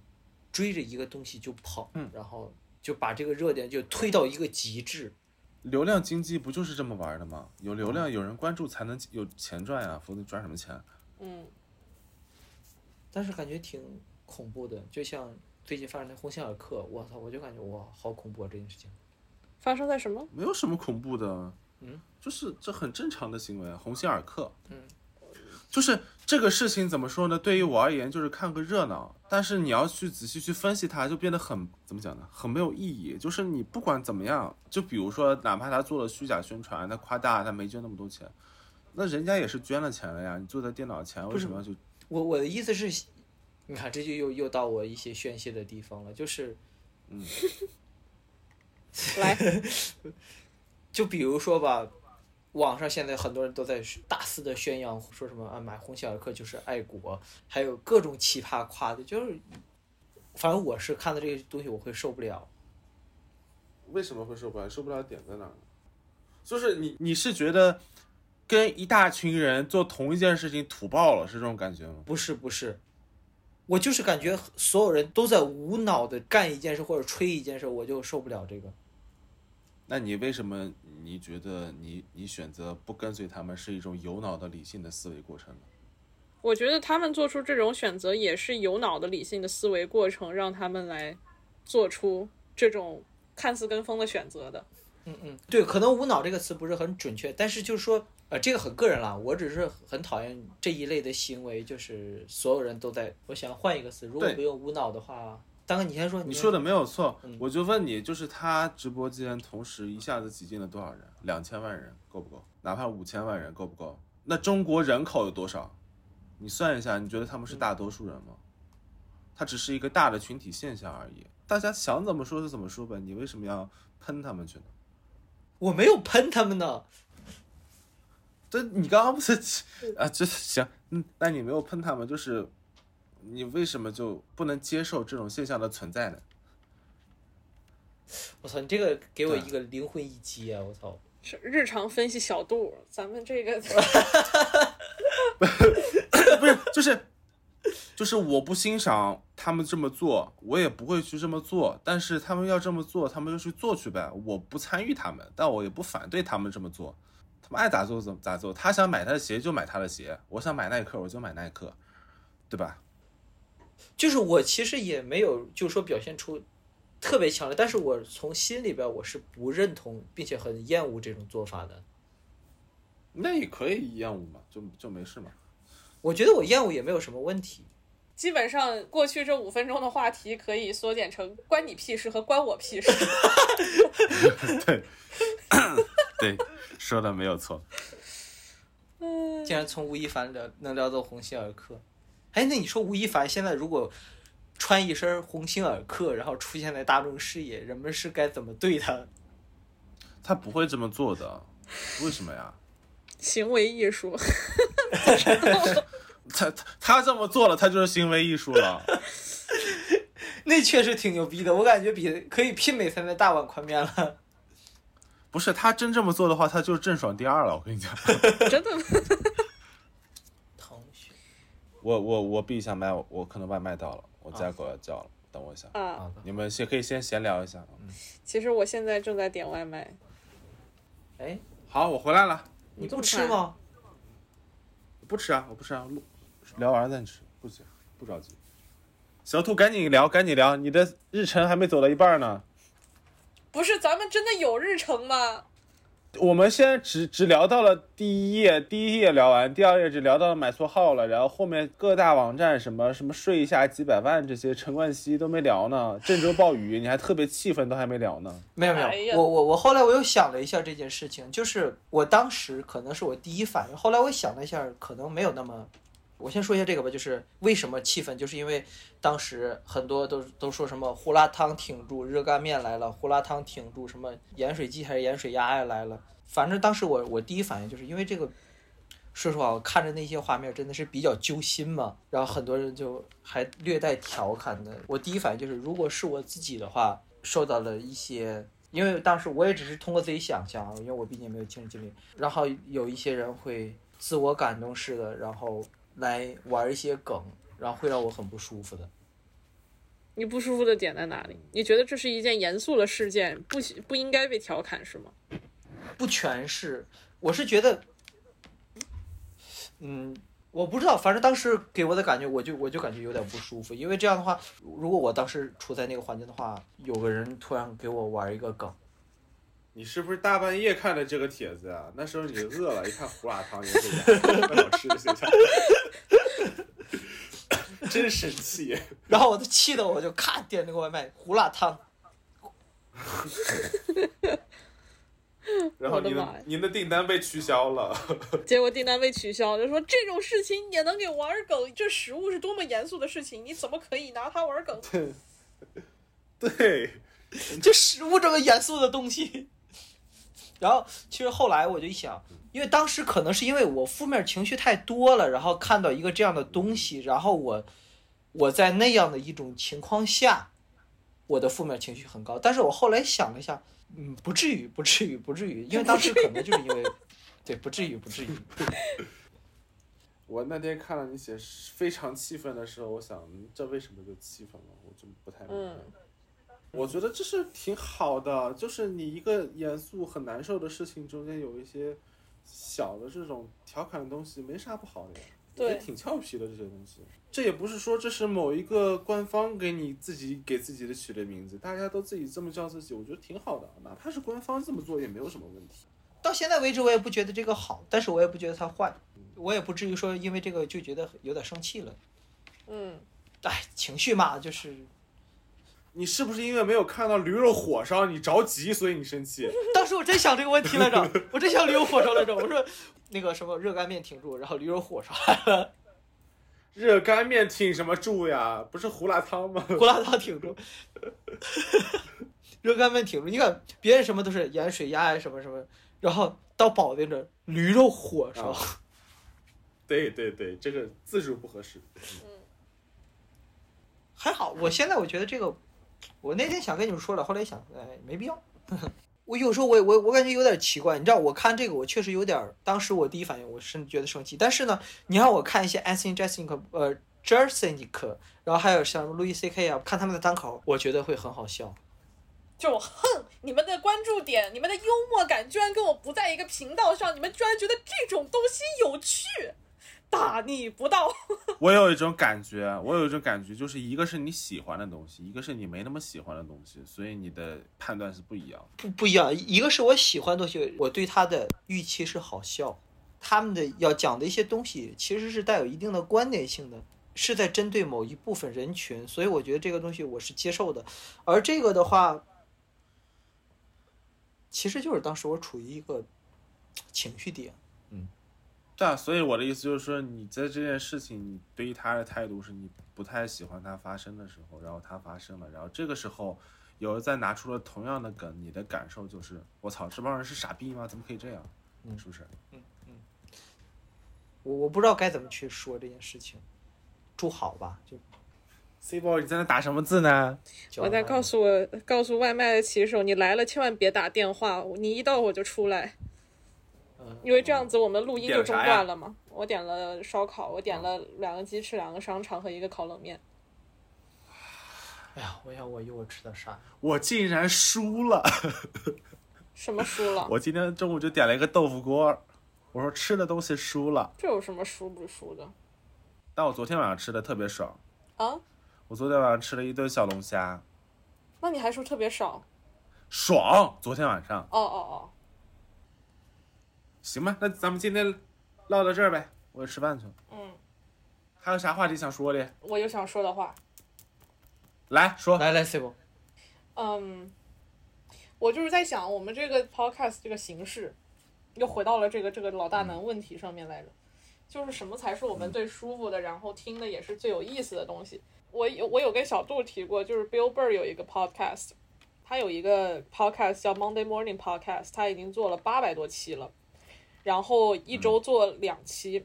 追着一个东西就跑，嗯然后就把这个热点就推到一个极致。流量经济不就是这么玩的吗？有流量，有人关注才能有钱赚呀，否则赚什么钱？嗯，但是感觉挺恐怖的，就像最近发生的鸿星尔克，我操，我就感觉哇，好恐怖啊这件事情。发生在什么？没有什么恐怖的，嗯，就是这很正常的行为。鸿星尔克，嗯，就是这个事情怎么说呢？对于我而言，就是看个热闹，但是你要去仔细去分析它，就变得很怎么讲呢？很没有意义。就是你不管怎么样，就比如说，哪怕他做了虚假宣传，他夸大，他没捐那么多钱，那人家也是捐了钱了呀。你坐在电脑前，为什么要去？我我的意思是，你看这就又又到我一些宣泄的地方了，就是嗯来，就比如说吧，网上现在很多人都在大肆的宣扬，说什么啊买鸿星尔克就是爱国，还有各种奇葩夸的，就是，反正我是看到这个东西我会受不了。为什么会受不了？受不了点在哪儿？就是你你是觉得跟一大群人做同一件事情土爆了，是这种感觉吗？不是不是，我就是感觉所有人都在无脑的干一件事或者吹一件事，我就受不了这个。那你为什么你觉得你你选择不跟随他们是一种有脑的理性的思维过程呢？我觉得他们做出这种选择也是有脑的理性的思维过程，让他们来做出这种看似跟风的选择的。嗯嗯，对，可能“无脑”这个词不是很准确，但是就是说，呃，这个很个人啦。我只是很讨厌这一类的行为，就是所有人都在。我想换一个词，如果不用“无脑”的话，大哥你先说。先你说的没有错，嗯我就问你，就是他直播间同时一下子挤进了多少人？两千万人够不够？哪怕五千万人够不够？那中国人口有多少？你算一下，你觉得他们是大多数人吗？他只是一个大的群体现象而已。大家想怎么说就怎么说呗，你为什么要喷他们去呢？我没有喷他们呢。这你刚刚不是 啊？这行，嗯，那你没有喷他们，就是你为什么就不能接受这种现象的存在呢？我操，你这个给我一个灵魂一击啊！我操，是日常分析小度，咱们这个 不是，就是就就是我不欣赏他们这么做，我也不会去这么做。但是他们要这么做，他们就去做去呗，我不参与他们，但我也不反对他们这么做。他们爱咋做怎么咋做，他想买他的鞋就买他的鞋，我想买耐克我就买耐克，对吧？就是我其实也没有，就是说表现出特别强烈，但是我从心里边我是不认同，并且很厌恶这种做法的。那也可以厌恶嘛，就就没事嘛。我觉得我厌恶也没有什么问题。基本上过去这五分钟的话题可以缩减成“关你屁事”和“关我屁事 对，对，说的没有错。”。嗯，竟然从吴亦凡聊能聊到鸿星尔克，哎，那你说吴亦凡现在如果穿一身鸿星尔克，然后出现在大众视野，人们是该怎么对他？他不会这么做的，为什么呀？行为艺术。他他他这么做了，他就是行为艺术了。那确实挺牛逼的，我感觉比可以媲美现在大碗宽面了。不是他真这么做的话，他就是郑爽第二了。我跟你讲，真的吗？腾 讯我我我闭一下麦，我我可能外卖到了，我家狗要叫了，等我一下。啊，你们先可以先闲聊一下。嗯，其实我现在正在点外卖。哎，好，我回来了。你不吃吗？不吃啊，我不吃啊，录聊完了再吃，不急，不着急。小兔，赶紧聊，赶紧聊，你的日程还没走到一半呢。不是，咱们真的有日程吗？我们现在只只聊到了第一页，第一页聊完，第二页只聊到了买错号了，然后后面各大网站什么什么睡一下几百万这些陈冠希都没聊呢，郑州暴雨你还特别气愤都还没聊呢。没有没有，我我我后来我又想了一下这件事情，就是我当时可能是我第一反应，后来我想了一下，可能没有那么。我先说一下这个吧，就是为什么气愤，就是因为当时很多都都说什么胡辣汤挺住，热干面来了，胡辣汤挺住，什么盐水鸡还是盐水鸭呀来了，反正当时我我第一反应就是因为这个，说实话，我看着那些画面真的是比较揪心嘛，然后很多人就还略带调侃的，我第一反应就是如果是我自己的话，受到了一些。因为当时我也只是通过自己想象，因为我毕竟没有亲身经历，然后有一些人会自我感动式的，然后来玩一些梗，然后会让我很不舒服的。你不舒服的点在哪里？你觉得这是一件严肃的事件，不不应该被调侃是吗？不全是，我是觉得，嗯，我不知道，反正当时给我的感觉，我就我就感觉有点不舒服，因为这样的话，如果我当时处在那个环境的话，有个人突然给我玩一个梗，你是不是大半夜看的这个帖子啊？那时候你饿了，一看胡辣汤也是很 好吃的形象，真神气。然后我就气得我就咔点那个外卖胡辣汤，然后您我的妈呀的您的订单被取消了，结果订单被取消，就说这种事情也能给玩梗，这食物是多么严肃的事情，你怎么可以拿它玩梗？对，就食物这么严肃的东西。然后其实后来我就一想，因为当时可能是因为我负面情绪太多了，然后看到一个这样的东西，然后我我在那样的一种情况下，我的负面情绪很高。但是我后来想了一下，嗯，不至于，不至于，不至于，因为当时可能就是因为，对，不至于，不至于。我那天看了你写非常气愤的时候，我想嗯这为什么就气愤了？我就不太明白。嗯我觉得这是挺好的，就是你一个严肃很难受的事情中间有一些小的这种调侃的东西，没啥不好的呀。我觉得对挺俏皮的这些东西。这也不是说这是某一个官方给你自己给自己的取的名字，大家都自己这么叫自己，我觉得挺好的。哪怕是官方这么做，也没有什么问题。到现在为止，我也不觉得这个好，但是我也不觉得它坏，我也不至于说因为这个就觉得有点生气了。嗯，哎，情绪嘛，就是你是不是因为没有看到驴肉火烧，你着急，所以你生气？当时我真想这个问题来着，我真想驴肉火烧来着。我说那个什么热干面挺住，然后驴肉火烧来了，热干面挺什么住呀？不是胡辣汤吗？胡辣汤挺住，热干面挺住。你看别人什么都是盐水鸭呀什么什么，然后到保定这驴肉火烧，啊对对对，这个字数不合适。嗯还好。我现在我觉得这个，我那天想跟你们说了，后来一想，哎，没必要。我有时候我我我感觉有点奇怪，你知道，我看这个我确实有点，当时我第一反应我是觉得生气，但是呢，你让我看一些 Anthony Jeselnik 呃 Jersenik，然后还有像路易 C K 啊，看他们的单口，我觉得会很好笑。就我恨你们的关注点，你们的幽默感居然跟我不在一个频道上，你们居然觉得这种东西有趣，大逆不道。我有一种感觉，我有一种感觉，就是一个是你喜欢的东西，一个是你没那么喜欢的东西，所以你的判断是不一样的。不不一样，一个是我喜欢的东西，我对他的预期是好笑，他们的要讲的一些东西其实是带有一定的观点性的，是在针对某一部分人群，所以我觉得这个东西我是接受的。而这个的话，其实就是当时我处于一个情绪点，对啊，所以我的意思就是说，你在这件事情，你对于他的态度是你不太喜欢他发生的时候，然后他发生了，然后这个时候有人再拿出了同样的梗，你的感受就是，我操，这帮人是傻逼吗？怎么可以这样？嗯是不是？嗯我我不知道该怎么去说这件事情。祝好吧，就 C 波，你在那打什么字呢？我在告诉我告诉外卖的骑手，你来了千万别打电话，你一到我就出来，嗯因为这样子我们录音就中断了嘛。我点了烧烤，我点了两个鸡翅、两个香肠和一个烤冷面。哎呀，我想我一会儿吃的啥？我竟然输了！什么输了？我今天中午就点了一个豆腐锅，我说吃的东西输了，这有什么输不输的但我昨天晚上吃的特别爽，啊？我昨天晚上吃了一顿小龙虾，那你还说特别少？爽！昨天晚上，哦哦哦，行吧，那咱们今天唠到这儿呗，我吃饭去了。嗯，还有啥话题想说的？我有想说的话。来说。来来 C 波，嗯，我就是在想，我们这个 podcast 这个形式，又回到了这个这个老大难问题上面来着，就是什么才是我们最舒服的，然后听的也是最有意思的东西。我有我有跟小杜提过，就是 Bill Burr 有一个 podcast，他有一个 podcast 叫 Monday Morning Podcast，他已经做了八百多期了，然后一周做两期，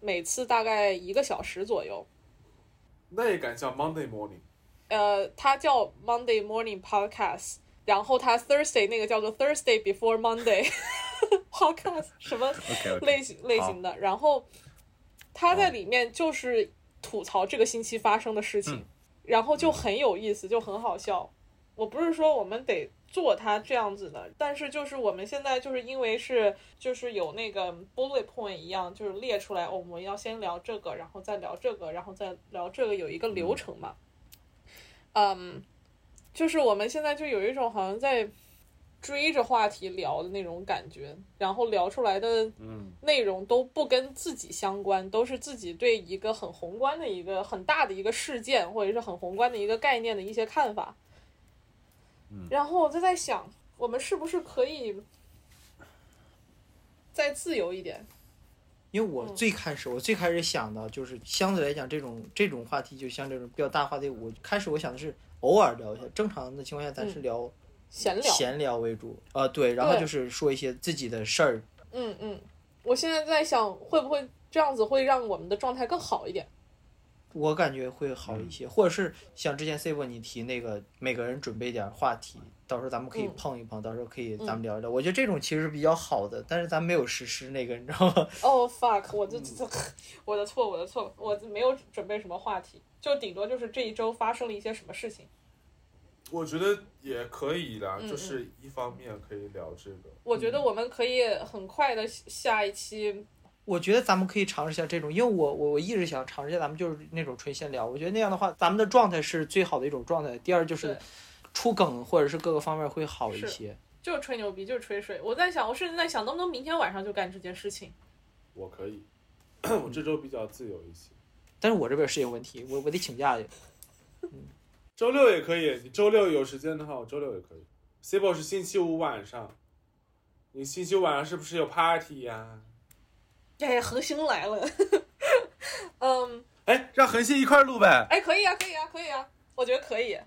每次大概一个小时左右。那也敢叫 Monday morning？呃，它叫 Monday Morning Podcast，然后它 Thursday 那个叫做 Thursday Before Monday Podcast 什么。类型类型的，然后他在里面就是吐槽这个星期发生的事情，嗯然后就很有意思，就很好笑。我不是说我们得做它这样子的，但是就是我们现在就是因为是就是有那个 bullet point 一样，就是列出来，哦，我们要先聊这个，然后再聊这个，然后再聊这个，有一个流程嘛。嗯，就是我们现在就有一种好像在追着话题聊的那种感觉，然后聊出来的嗯内容都不跟自己相关，都是自己对一个很宏观的一个很大的一个事件，或者是很宏观的一个概念的一些看法。嗯。然后我就在想，我们是不是可以再自由一点？因为我嗯。最开始我最开始想的就是相对来讲这种这种话题，就像这种比较大话题，我开始我想的是偶尔聊一下，正常的情况下咱是聊闲聊。闲聊为主，呃对，然后就是说一些自己的事儿，嗯嗯，我现在在想，会不会这样子会让我们的状态更好一点？我感觉会好一些，或者是像之前 C 波你提那个每个人准备点话题，到时候咱们可以嗯碰一碰，到时候可以咱们聊一聊。我觉得这种其实是比较好的，但是咱没有实施那个，你知道吗？哦、fuck，我这这我的错，我的错，我没有准备什么话题，就顶多就是这一周发生了一些什么事情。我觉得也可以的，嗯就是一方面可以聊这个。我觉得我们可以很快的下一期，我觉得咱们可以尝试一下这种，因为我我我一直想尝试一下咱们就是那种纯闲聊，我觉得那样的话，咱们的状态是最好的一种状态。第二就是出梗或者是各个方面会好一是些。就是吹牛逼，就是吹水。我在想，我甚至在想，能不能明天晚上就干这件事情？我可以，我这周比较自由一些。但是我这边是有问题，我我得请假去。周六也可以，你周六有时间的话，我周六也可以。C 波是星期五晚上，你星期五晚上是不是有 party 呀、哎，恒星来了。嗯，哎，让恒星一块录呗。哎，可以啊，可以啊，可以啊，我觉得可以。